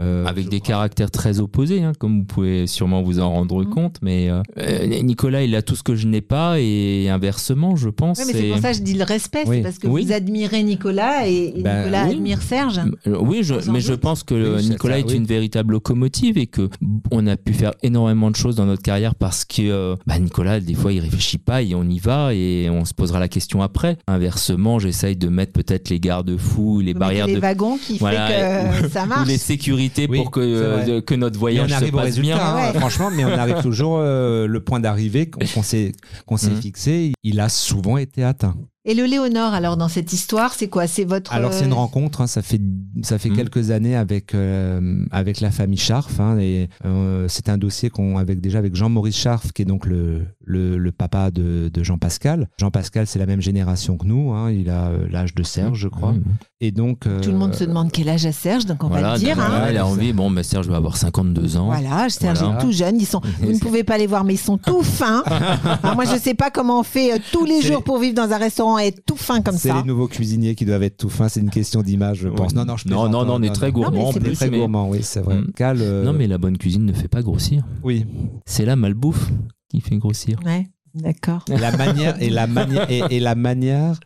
euh, avec des crois- caractères très opposés, hein, comme vous pouvez sûrement vous en rendre Mhm. compte. Mais euh, euh, Nicolas, il a tout ce que je n'ai pas, et inversement, je pense. Oui, mais c'est pour ça que je dis le respect, Oui. c'est parce que Oui. vous admirez Nicolas et, et Ben, Nicolas oui. admire Serge. Euh, Oui, je, mais je pense que Nicolas ça, est oui. une véritable locomotive et que on a pu faire énormément de choses dans notre carrière parce que euh, bah, Nicolas, des fois, il réfléchit pas et on y va et on se posera la question après. Inversement, j'essaye de mettre peut-être les garde-fous, les Vous barrières les de wagons qui Voilà, fait que ça ou marche. les sécurités Oui, pour que, euh, que notre voyage on se arrive au passe résultat, bien. hein, Ouais. franchement, mais on arrive toujours euh, le point d'arrivée qu'on s'est qu'on s'est Mhm. fixé. Il a souvent été atteint. Et le Léonore, alors, dans cette histoire, c'est quoi? C'est votre. Alors c'est une euh, rencontre, hein, ça fait ça fait Mhm. quelques années avec euh, avec la famille Scharf. hein, et euh, c'est un dossier qu'on avec déjà avec Jean-Maurice Scharf, qui est donc le le, le papa de, de Jean Pascal. Jean Pascal, c'est la même génération que nous. hein, il a euh, l'âge de Serge, je crois. Oui. Et donc euh, Tout le monde se demande quel âge a Serge, donc on Voilà, va le dire. hein. il a envie. Bon, bah, Serge va avoir 52 ans. Voilà, Serge Voilà. est tout jeune. Ils sont, vous ne pouvez pas les voir, mais ils sont tout fins. Alors moi, je sais pas comment on fait euh, tous les C'est- jours pour vivre dans un restaurant et être tout fin comme C'est ça. les nouveaux cuisiniers qui doivent être tout fins. C'est une question d'image, je pense. Ouais. Non, non, je Non, non, non, on est très gourmand mais c'est On est très mais- gourmand, oui, c'est vrai. Cal, euh, Non, mais la bonne cuisine ne fait pas grossir. oui. C'est la malbouffe qui fait grossir. D'accord. La manière et la manière et, et la manière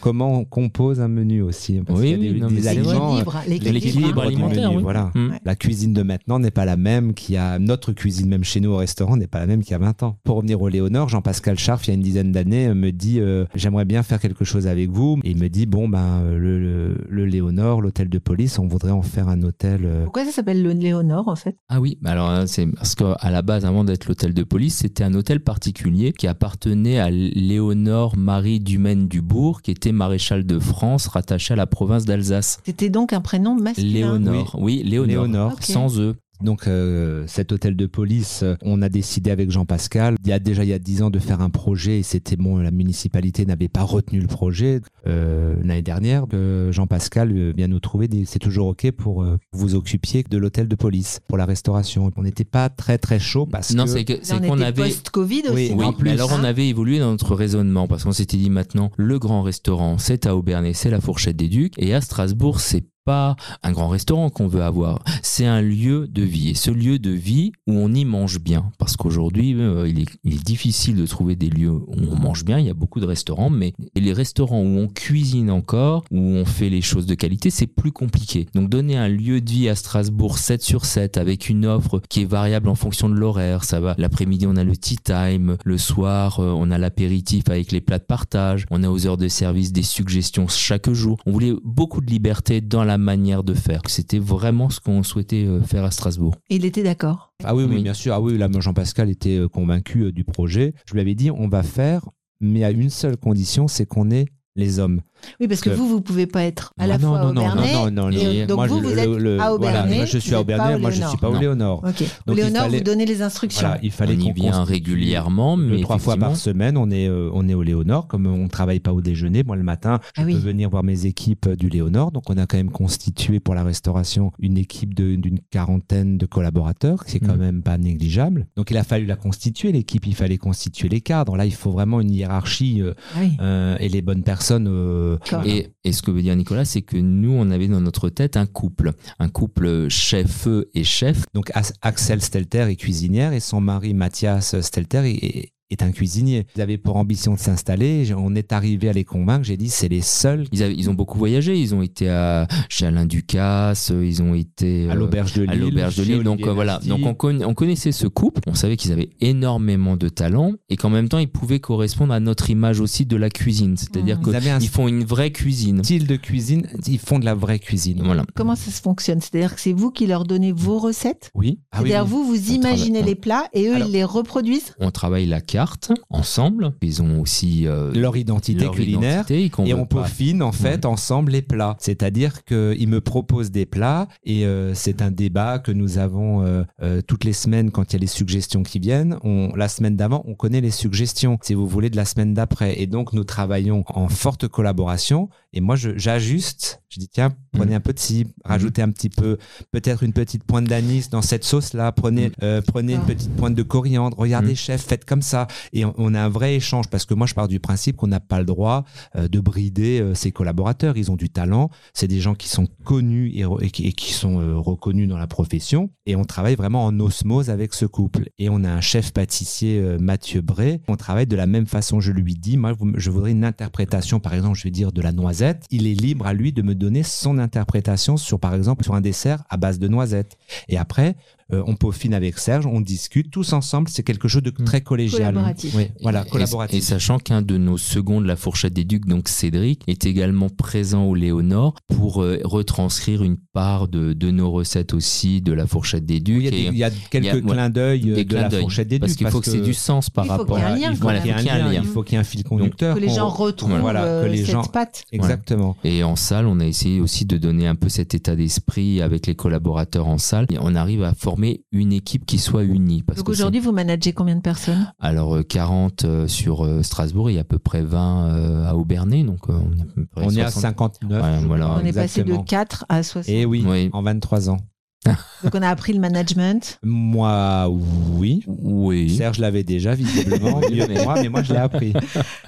comment on compose un menu aussi. Parce Oui, qu'il y a oui, des, non, mais des c'est aliments. L'équilibre, alimentaire, menu, oui. Voilà. Mm. La cuisine de maintenant n'est pas la même qu'il y a notre cuisine, même chez nous au restaurant, n'est pas la même qu'il y a 20 ans. Pour revenir au Léonore, Jean-Pascal Scharf, il y a une dizaine d'années, euh, me dit euh, J'aimerais bien faire quelque chose avec vous. Et il me dit Bon, ben, euh, le, le, le Léonore, l'hôtel de police, on voudrait en faire un hôtel. euh, Pourquoi ça s'appelle le Léonore en fait? Ah oui, alors hein, c'est parce qu'à la base, avant d'être l'hôtel de police, c'était un hôtel particulier qui appartenait à Léonore Marie Dumaine Dubourg, qui était maréchal de France, rattaché à la province d'Alsace. C'était donc un prénom masculin. Léonore, oui, Léonore, sans eux. Donc euh, cet hôtel de police, euh, on a décidé avec Jean-Pascal, il y a déjà il y a dix ans de faire un projet et c'était bon, la municipalité n'avait pas retenu le projet euh, l'année dernière. Euh, Jean-Pascal vient nous trouver, c'est toujours ok pour euh, vous occupiez de l'hôtel de police pour la restauration. On n'était pas très très chaud parce Non, que c'est qu'on avait. post-Covid aussi. Oui, Oui, non mais alors on Hein avait évolué dans notre raisonnement parce qu'on s'était dit maintenant le grand restaurant c'est à Aubernais, c'est la Fourchette des Ducs et à Strasbourg c'est un grand restaurant qu'on veut avoir, c'est un lieu de vie et ce lieu de vie où on y mange bien parce qu'aujourd'hui euh, il, est, il est difficile de trouver des lieux où on mange bien, il y a beaucoup de restaurants mais les restaurants où on cuisine encore, où on fait les choses de qualité, c'est plus compliqué. Donc donner un lieu de vie à Strasbourg 7 sur 7 avec une offre qui est variable en fonction de l'horaire, ça va. L'après-midi, on a le tea time, le soir, euh, on a l'apéritif avec les plats de partage, on a aux heures de service des suggestions chaque jour. On voulait beaucoup de liberté dans la manière de faire. C'était vraiment ce qu'on souhaitait euh, faire à Strasbourg. Et il était d'accord? Ah oui, oui, Oui. bien sûr. Ah oui, là, Jean-Pascal était euh, convaincu euh, du projet. Je lui avais dit, on va faire, mais à une seule condition, c'est qu'on ait les hommes. Oui, parce que que- vous, vous pouvez pas être à la Ah non, fois non, au non, non, non, non, et non. donc Moi, vous, le- vous êtes le- à voilà, Aubernay. moi, je suis à Aubernay, au moi je Léonard. suis pas au Non. Léonard. Ok. Au Donc, fallait- vous donnez les instructions. Voilà, il fallait on y qu'on vient régulièrement, mais trois fois par semaine, on est, euh, on est au Léonore. Comme on ne travaille pas au déjeuner, moi le matin, je Ah oui. peux venir voir mes équipes du Léonore. Donc on a quand même constitué pour la restauration une équipe d'une quarantaine de collaborateurs, c'est quand Mhm. même pas négligeable. Donc il a fallu la constituer, l'équipe, il fallait constituer les cadres. Là, il faut vraiment une hiérarchie euh, Ah oui. euh, et les bonnes personnes. Euh. Et, et ce que veut dire Nicolas, c'est que nous, on avait dans notre tête un couple. Un couple chef et chef. Donc Axel Stelter est cuisinière et son mari Mathias Stelter est, est- un cuisinier. Ils avaient pour ambition de s'installer. On est arrivé à les convaincre. J'ai dit c'est les seuls Ils, avaient- ils ont beaucoup voyagé. Ils ont été à, chez Alain Ducasse, ils ont été à euh, l'auberge de Lille. à l'auberge de Lille. Donc euh, voilà, donc on, conna- on connaissait ce couple, on savait qu'ils avaient énormément de talent et qu'en même temps ils pouvaient correspondre à notre image aussi de la cuisine. C'est-à-dire. Ils un qu'ils font une vraie cuisine. style de cuisine. Ils font de la vraie cuisine. Voilà. Comment ça se fonctionne? C'est-à-dire que c'est vous qui leur donnez vos recettes? Oui. Ah oui, C'est-à-dire oui. vous, vous On imaginez travaille- les plats et eux, Alors- ils les reproduisent? On travaille la carte ensemble. Ils ont aussi euh, leur identité leur culinaire. identité, Et on pas- peaufine en fait ensemble les plats. C'est-à-dire qu'ils me proposent des plats et euh, c'est un débat que nous avons euh, euh, toutes les semaines quand il y a les suggestions qui viennent. On, la semaine d'avant, on connaît les suggestions, si vous voulez, de la semaine d'après. Et donc nous travaillons en forte collaboration. Et moi, j'ajuste. Je dis tiens, prenez Mhm. un peu de ci, rajoutez un petit peu, peut-être une petite pointe d'anis dans cette sauce-là. Prenez, euh, prenez une D'accord. petite pointe de coriandre. Regardez, chef, faites comme ça. Et on, a un vrai échange parce que moi, je pars du principe qu'on n'a pas le droit euh, de brider euh, ses collaborateurs. Ils ont du talent. C'est des gens qui sont connus et, qui, et qui sont euh, reconnus dans la profession. Et on travaille vraiment en osmose avec ce couple. Et on a un chef pâtissier, Mathieu Bray. On travaille de la même façon. Je lui dis, moi, je voudrais une interprétation, par exemple, je vais dire de la noisette. Il est libre à lui de me donner son interprétation sur, par exemple, sur un dessert à base de noisettes. Et après, euh, on peaufine avec Serge, on discute tous ensemble. C'est quelque chose de très collégial. Collaboratif. Oui, voilà, Et- collaboratif. Et, sachant qu'un de nos seconds de la fourchette des Ducs, donc Cédric, est également présent au Léonore pour euh, retranscrire une part de, de nos recettes aussi de la fourchette des Ducs. Oui, il y a, des- et il y a quelques il y a- clins d'œil euh, de clins la fourchette des Parce ducs. qu'il faut que c'est du sens par rapport à. il faut qu'il y ait un lien, il faut qu'il y ait un fil conducteur. Que les gens retrouvent voilà, que les cette gens- pâte. Exactement. Et en salle, on a essayé aussi de donner un peu cet état d'esprit avec les collaborateurs en salle. Et on arrive à former une équipe qui soit unie. Parce Donc que aujourd'hui, vous managez combien de personnes? Alors euh, 40 euh, sur euh, Strasbourg, il y a à peu près 20 euh, à Aubernay, donc euh, on est à peu près On est à 60. 59. Ouais, voilà. On est passé de exactement. 4 à 60. Et oui, Oui. en 23 ans. Donc on a appris le management. Moi, oui. Oui. Serge l'avait déjà, visiblement, mieux que moi, mais moi, je l'ai appris.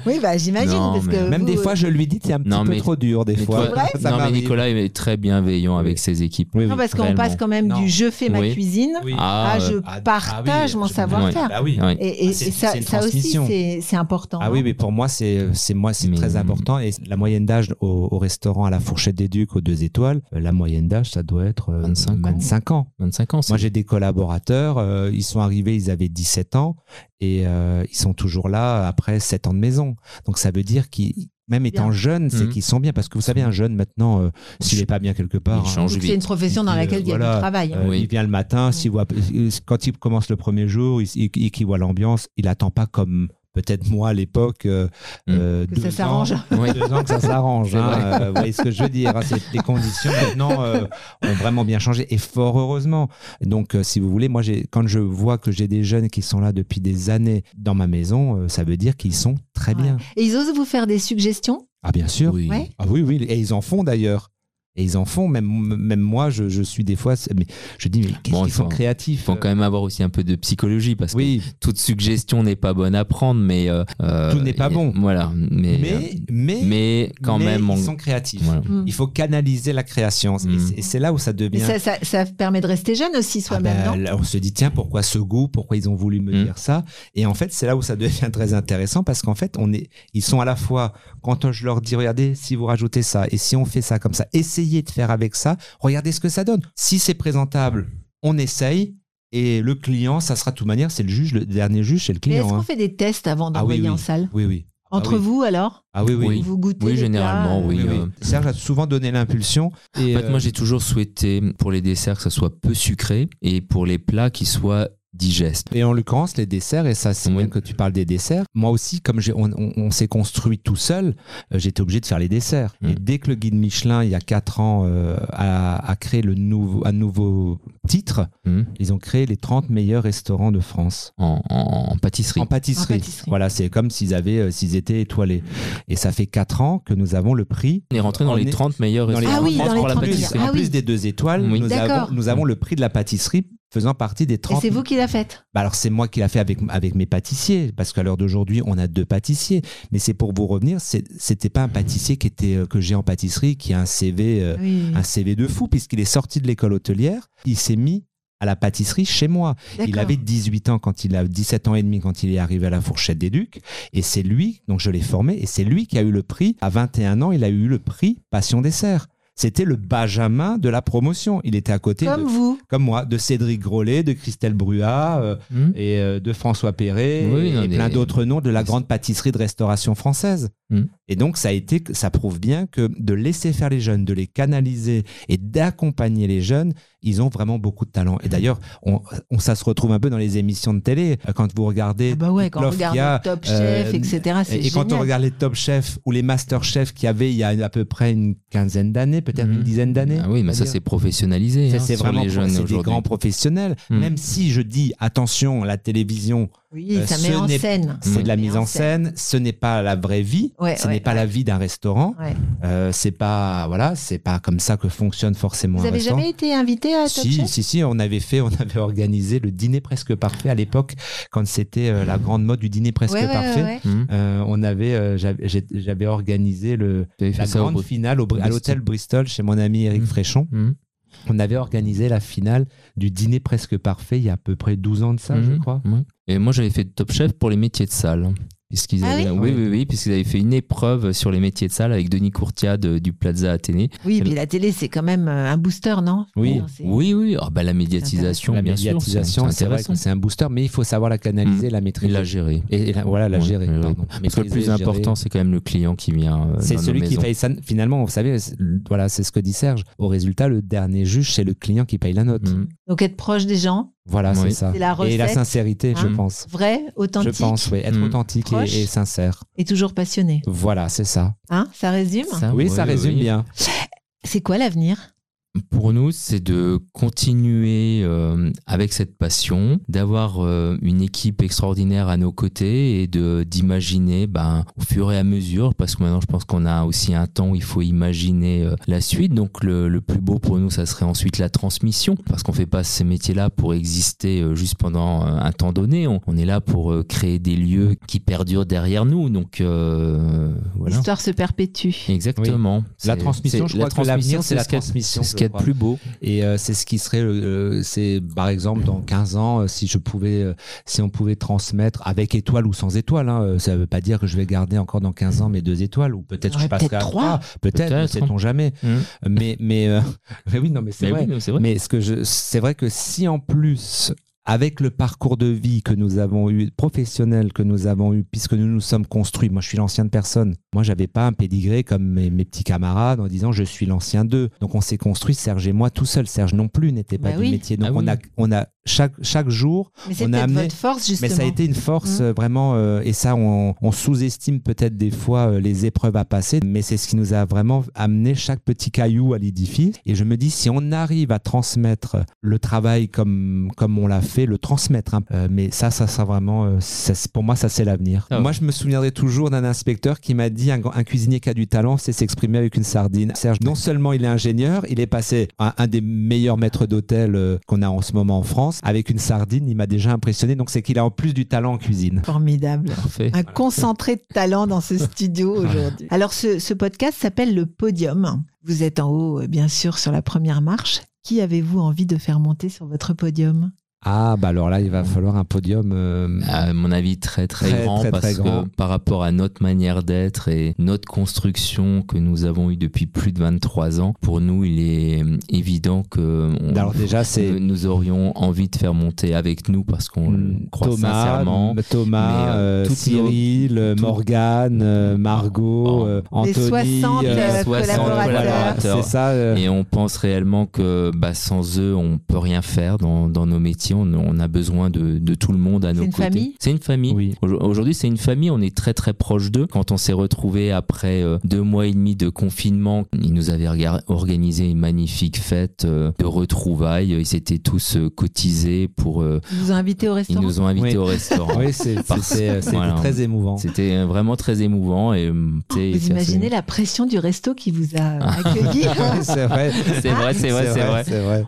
Oui, bah j'imagine. Non, parce mais- que Même vous, des fois, je lui dis, c'est un petit Non, peu mais- trop dur, des Mais fois. toi- Ça non, mais m'arrive. Nicolas est très bienveillant avec ses équipes. Oui, Non, parce qu'on réellement. passe quand même Non. du je fais ma Oui. cuisine Oui. Ah, à je euh, Ah, partage ah oui, mon je- savoir-faire. Bah oui. ouais. Et, et- Ah, c'est- et ça, c'est une ça aussi, transmission. c'est c'est important. Ah oui, mais pour moi, c'est c'est moi, c'est Mais- très important. Et la moyenne d'âge au, au restaurant à la Fourchette des Ducs aux deux étoiles, euh, la moyenne d'âge, ça doit être euh, 25 ans. 25 ans. 25 ans, Moi, j'ai des collaborateurs, euh, ils sont arrivés, ils avaient 17 ans et euh, ils sont toujours là après 7 ans de maison. Donc ça veut dire qu'ils, même étant Bien. jeunes, c'est Mhm. qu'ils sont bien. Parce que vous savez, un jeune maintenant, euh, s'il n'est pas bien quelque part, Il hein, change vite. C'est une profession dans Euh, laquelle il y a voilà, du travail. euh, Oui. Il vient le matin, s'il voit, quand il commence le premier jour, il, il, il- qu'il voit l'ambiance, il attend pas comme peut-être moi à l'époque. euh, Mm. euh, Que ça s'arrange. Oui. Deux ans que ça s'arrange. Hein, euh, vous voyez ce que je veux dire. hein, les conditions maintenant euh, ont vraiment bien changé et fort heureusement. Donc, euh, si vous voulez, moi, quand je vois que j'ai des jeunes qui sont là depuis des années dans ma maison, euh, ça veut dire qu'ils sont très bien. Et ils osent vous faire des suggestions? Ah, bien sûr. Oui. Ouais. Ah oui, oui, et ils en font d'ailleurs. Et ils en font, même, même moi, je, je suis des fois, mais je dis, mais qu'est-ce Bon, qu'ils sont créatifs. Il faut quand même avoir aussi un peu de psychologie parce que Oui, toute suggestion n'est pas bonne à prendre, mais euh, euh, Tout n'est pas et- bon. Voilà, mais mais, mais, mais quand mais même, on- ils sont créatifs. voilà. Mm. Il faut canaliser la création. Et Mm. c'est- Et c'est là où ça devient. Mais ça, ça, ça permet de rester jeune aussi Ah soi-même, ben, non là, on se dit tiens pourquoi ce goût? Pourquoi ils ont voulu me Mm. dire ça? Et en fait c'est là où ça devient très intéressant parce qu'en fait on est ils sont à la fois quand je leur dis regardez si vous rajoutez ça et si on fait ça comme ça essayez de faire avec ça regardez ce que ça donne si c'est présentable on essaye et le client ça sera de toute manière c'est le juge le dernier juge c'est le Mais est-ce client qu'on hein. fait des tests avant Ah oui, d'envoyer oui. en salle oui oui Ah Entre oui. vous alors? Ah oui oui. Vous goûtez Oui, généralement, euh, oui. Oui, oui. euh, Serge a souvent donné l'impulsion et En fait, euh, moi, j'ai toujours souhaité pour les desserts que ça soit peu sucré et pour les plats qui soient digeste. Et en l'occurrence, les desserts, et ça c'est Oui. bien que tu parles des desserts, moi aussi, comme j'ai- on, on- on s'est construit tout seul, euh, j'étais obligé de faire les desserts. Mm. Et dès que le guide Michelin, il y a 4 ans, euh, a, a créé le nouveau, un nouveau titre, Hmm. ils ont créé les 30 meilleurs restaurants de France. En, en- en pâtisserie. En pâtisserie. En pâtisserie. Voilà, c'est comme s'ils avaient, euh, s'ils étaient étoilés. Et ça fait 4 ans que nous avons le prix. On est rentré dans les est- 30 meilleurs restaurants Ah oui, dans les pour la 30 plus, pâtisserie. Ah en plus oui. des deux étoiles, Oui. nous, D'accord. avons, nous avons le prix de la pâtisserie faisant partie des 30 Et c'est vous qui l'a faite Bah alors c'est moi qui l'a fait avec, avec mes pâtissiers, parce qu'à l'heure d'aujourd'hui on a deux pâtissiers. Mais c'est pour vous revenir, c'était pas un pâtissier qui était euh, que j'ai en pâtisserie qui a un CV, euh, Oui. un CV de fou puisqu'il est sorti de l'école hôtelière, il s'est mis à la pâtisserie chez moi. Il avait 18 ans quand il a 17 ans et demi quand il est arrivé à la fourchette des Ducs et c'est lui donc je l'ai formé et c'est lui qui a eu le prix à 21 ans, il a eu le prix Passion dessert. C'était le Benjamin de la promotion. Il était à côté Comme de, vous. comme moi, de Cédric Grolet, de Christelle Bruat, euh, Hmm. et euh, de François Perret Oui, et, non, et des- plein d'autres noms de la grande pâtisserie de restauration française. Mm. Et donc ça a été, ça prouve bien que de laisser faire les jeunes, de les canaliser et d'accompagner les jeunes, ils ont vraiment beaucoup de talent. Et d'ailleurs, on, on- ça se retrouve un peu dans les émissions de télé quand vous regardez. Ah bah ouais, quand on Plof, regarde il y a, Top euh, Chef, etc. Et, et quand on regarde les Top Chefs ou les Master Chefs qu'il y avait il y a à peu près une quinzaine d'années, peut-être Mhm. une dizaine d'années. Ah oui, mais ça c'est professionnalisé Ça, hein, c'est vraiment les jeunes des grands professionnels. Mm. Même si je dis attention, la télévision, Oui, Euh, ça met en scène. c'est de la mise en scène, ce n'est pas la vraie vie, Ouais, ce ouais, n'est pas ouais. la vie d'un restaurant. Ouais. Euh, c'est pas voilà, c'est pas comme ça que fonctionne forcément Vous un avez restaurant. jamais été invité à Top Si, Chef? si, si, on avait fait, on avait organisé le dîner presque parfait à l'époque, quand c'était euh, la grande mode du dîner presque parfait. ouais, ouais. Hmm. Euh, on avait, euh, j'avais organisé le, la grande finale au, à l'hôtel Bristol chez mon ami Eric Mm. Fréchon. Hmm. On avait organisé la finale du dîner presque parfait il y a à peu près 12 ans de ça, je Mhm. crois. Ouais. Et moi j'avais fait Top Chef pour les métiers de salle. Puisqu'ils Ah avaient, oui oui, oui, oui, puisqu'ils avaient fait une épreuve sur les métiers de salle avec Denis Courtiade du Plaza Athénée. Oui, puis la télé, c'est quand même euh, un booster, non? Oui. Non, Oui, oui, ah, bah, la médiatisation, La bien sûr, médiatisation, c'est c'est vrai intéressant. que c'est un booster, mais il faut savoir la canaliser, la Il maîtriser. l'a géré. Et, et la- voilà, la Ouais, gérer. ouais, pardon. Parce que le plus gérer. important, c'est quand même le client qui vient. euh, c'est celui qui paye ça. Finalement, vous savez, c'est- voilà, c'est ce que dit Serge. Au résultat, le dernier juge, c'est le client qui paye la note. Mhm. Donc être proche des gens, Voilà, Oui. c'est ça. La et la sincérité, je hein. pense. vrai, Je authentique pense, oui. Être Mm. authentique et, et sincère. et toujours passionné. Voilà, c'est ça. Hein Ça résume? Ça, oui, ça résume oui. bien. C'est quoi l'avenir? Pour nous, c'est de continuer euh, avec cette passion, d'avoir euh, une équipe extraordinaire à nos côtés et de d'imaginer ben, au fur et à mesure, parce que maintenant je pense qu'on a aussi un temps où il faut imaginer euh, la suite. Donc le, le plus beau pour nous, ça serait ensuite la transmission, parce qu'on fait pas ces métiers-là pour exister euh, juste pendant euh, un temps donné. On, on est là pour euh, créer des lieux qui perdurent derrière nous. Donc euh, voilà. L'histoire se perpétue. Exactement. La transmission, je crois que l'avenir, c'est la transmission, ce qu'il y a je de plus beau. Et euh, c'est ce qui serait, euh, c'est par exemple dans 15 ans, euh, si je pouvais, euh, si on pouvait transmettre avec étoile ou sans étoile, hein, ça veut pas dire que je vais garder encore dans 15 ans mes deux étoiles ou peut-être je passerai peut-être à trois. peut-être, ne sait-on jamais. Mhm. Mais mais, mais oui, non, mais c'est vrai. oui, c'est vrai. Mais ce que je, c'est vrai que si en plus avec le parcours de vie que nous avons eu, professionnel que nous avons eu, puisque nous nous sommes construits, moi je suis l'ancien de personne, moi j'avais pas un pédigré comme mes, mes petits camarades en disant je suis l'ancien d'eux. Donc on s'est construit, Serge et moi tout seul. Serge non plus n'était pas Bah du oui. métier. Donc Ah on, oui. a, on a chaque, chaque jour, Mais On a amené- votre force, justement. mais ça a été une force Mm. euh, vraiment, euh, et ça on, on sous-estime peut-être des fois euh, les épreuves à passer, mais c'est ce qui nous a vraiment amené chaque petit caillou à l'édifice. Et je me dis, si on arrive à transmettre le travail comme, comme on l'a fait, le transmettre, hein, euh, mais ça, ça sera vraiment, euh, ça, pour moi, ça c'est l'avenir. Ah ouais. Moi, je me souviendrai toujours d'un inspecteur qui m'a dit, un, un cuisinier qui a du talent, c'est s'exprimer avec une sardine. Serge, non seulement il est ingénieur, il est passé à un des meilleurs maîtres d'hôtel euh, qu'on a en ce moment en France, avec une sardine, il m'a déjà impressionné. Donc c'est qu'il a en plus du talent en cuisine. Formidable. Parfait. Un concentré de talent dans ce studio aujourd'hui. Alors, ce, ce podcast s'appelle Le Podium. Vous êtes en haut, euh, bien sûr, sur la première marche. Qui avez-vous envie de faire monter sur votre podium? Ah, bah alors là, il va falloir un podium. euh, À mon avis, très très, Très, grand très, parce très grand. que par rapport à notre manière d'être et notre construction que nous avons eue depuis plus de 23 ans, pour nous, il est euh, évident que on- Alors déjà, c'est nous, aurions envie de faire monter avec nous parce qu'on Mm, croit Thomas, sincèrement. Thomas, mais, euh, Cyril, tout- Morgane, euh, Margot, Oh. Les Anthony. 60 euh, euh, 60 collaborateurs. C'est ça. euh, Et on pense réellement que bah, sans eux, on peut rien faire dans, dans nos métiers On, on a besoin de, de tout le monde à nos une côtés. famille? C'est une famille. Oui. Aujo- Aujourd'hui, c'est une famille. On est très très proche d'eux. Quand on s'est retrouvé après euh, deux mois et demi de confinement, ils nous avaient organisé une magnifique fête euh, de retrouvailles. Ils s'étaient tous euh, cotisés pour. euh, Ils vous ont invité au ils restaurant? nous ont invités Oui. au restaurant. Oui, c'est- c'était voilà. très émouvant. C'était vraiment très émouvant et euh, c'est- Vous c'est imaginez assez- la pression du resto qui vous a accueilli c'est vrai. C'est vrai, c'est vrai, c'est vrai. C'est vrai.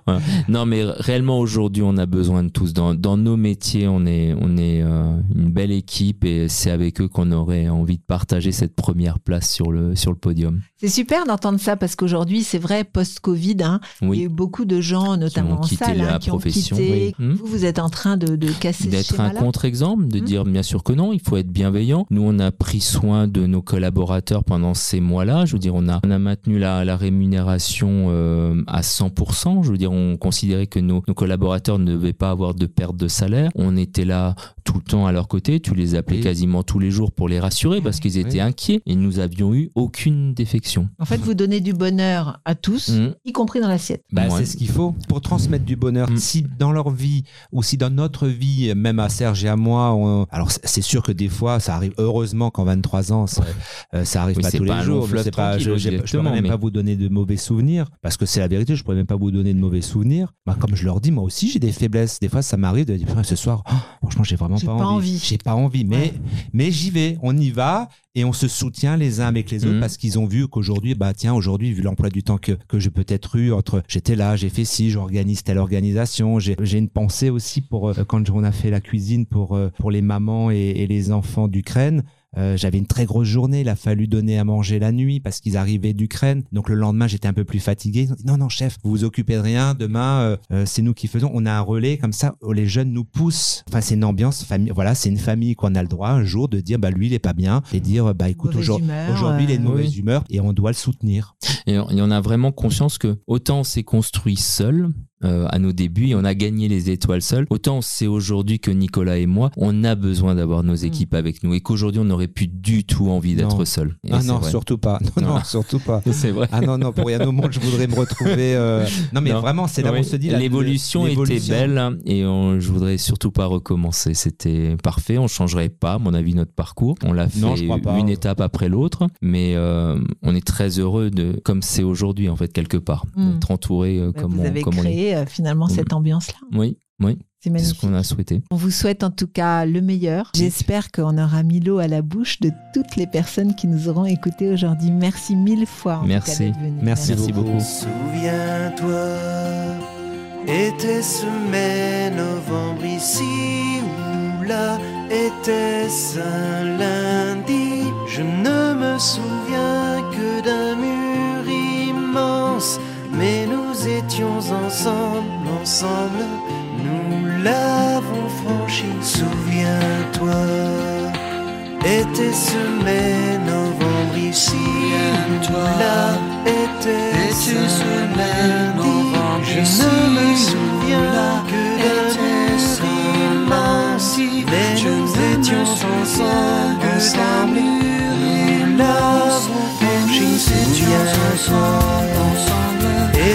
Non, mais réellement aujourd'hui, on a besoin de tous. Dans, dans nos métiers, on est, on est euh, une belle équipe et c'est avec eux qu'on aurait envie de partager cette première place sur le, sur le podium. C'est super d'entendre ça parce qu'aujourd'hui, c'est vrai, post-Covid, hein, il y a eu beaucoup de gens, notamment ont en salle, hein, la qui ont profession, quitté. oui. Hmm. Vous, vous êtes en train de, de casser D'être un contre-exemple, de Mhm. dire bien sûr que non, il faut être bienveillant. Nous, on a pris soin de nos collaborateurs pendant ces mois-là. Je veux dire, on a, on a maintenu la, la rémunération euh, à 100%. Je veux dire, on considérait que nos, nos collaborateurs ne devaient pas avoir de perte de salaire. On était là tout le temps à leur côté. Tu les appelais Oui. quasiment tous les jours pour les rassurer parce qu'ils étaient Oui. inquiets et nous avions eu aucune défection. En fait, vous donnez du bonheur à tous, Mhm. y compris dans l'assiette. Bah, Ouais. C'est ce qu'il faut pour transmettre du bonheur. Mm. Si dans leur vie ou si dans notre vie, même à Serge et à moi, on- alors c'est- sûr que des fois ça arrive. Heureusement qu'en 23 ans, ça, euh, ça arrive Oui, pas tous pas les jours. pas, je, je pourrais même mais- pas vous donner de mauvais souvenirs parce que c'est la vérité. Je pourrais même pas vous donner de mauvais souvenirs. Bah, comme je leur dis, moi aussi j'ai des faiblesses. Des fois, ça m'arrive de dire ce soir, oh, franchement, j'ai vraiment J'ai pas, pas envie. envie. J'ai pas envie, mais Ouais. mais j'y vais. On y va et on se soutient les uns avec les autres Mhm. parce qu'ils ont vu qu'aujourd'hui, bah tiens, aujourd'hui, vu l'emploi du temps que, que j'ai peut-être eu entre j'étais là, j'ai fait ci, j'organise telle organisation, j'ai j'ai une pensée aussi pour euh, quand on a fait la cuisine pour euh, pour les mamans et, et les enfants d'Ukraine. Euh, j'avais une très grosse journée, il a fallu donner à manger la nuit parce qu'ils arrivaient d'Ukraine. Donc le lendemain, j'étais un peu plus fatigué. Ils ont dit non, non, chef, vous vous occupez de rien. Demain, euh, euh, c'est nous qui faisons. On a un relais comme ça. où Les jeunes nous poussent. Enfin, c'est une ambiance famille. Voilà, c'est une famille qu'on a le droit un jour de dire bah lui il est pas bien et dire bah écoute aujourd'hui il est de mauvaise oui. humeur et on doit le soutenir. Et on, et on a vraiment conscience que autant on s'est construit seul euh, à nos débuts et on a gagné les étoiles seul, autant on sait aujourd'hui que Nicolas et moi, on a besoin d'avoir nos équipes avec nous et qu'aujourd'hui on n'aurait plus du tout envie d'être seul. Et ah c'est non, vrai. surtout pas. Non, non, surtout pas. C'est vrai. Ah non, non, pour rien au monde, je voudrais me retrouver. euh, Non, mais Non. vraiment, c'est là où Oui. on se dit. L'évolution était belle hein, et on, je voudrais surtout pas recommencer. C'était parfait. On changerait pas, à mon avis, notre parcours. On l'a fait pas. une étape après l'autre, mais euh, on est très heureux de, comme c'est aujourd'hui en fait quelque part, Mm. d'être entouré euh, Bah, comme, on, comme on est. euh, finalement cette ambiance-là. Oui, oui, C'est ce magnifique. qu'on a souhaité. On vous souhaite en tout cas le meilleur. J'espère qu'on aura mis l'eau à la bouche de toutes les personnes qui nous auront écoutés aujourd'hui. Merci mille fois. en tout Merci. cas, d'être venu. Merci, Merci beaucoup. Souviens-toi, était-ce mai, novembre ici ou là, était-ce un lundi? Je ne me souviens que d'un mur immense, mais nous étions ensemble, ensemble, nous l'avons franchi. Souviens-toi, était-ce mai, novembre ici. Ou là, était-ce un lundi Je ne me souviens que d'un immense, mais nous étions ensemble, ensemble, nous l'avons franchi. Souviens-toi,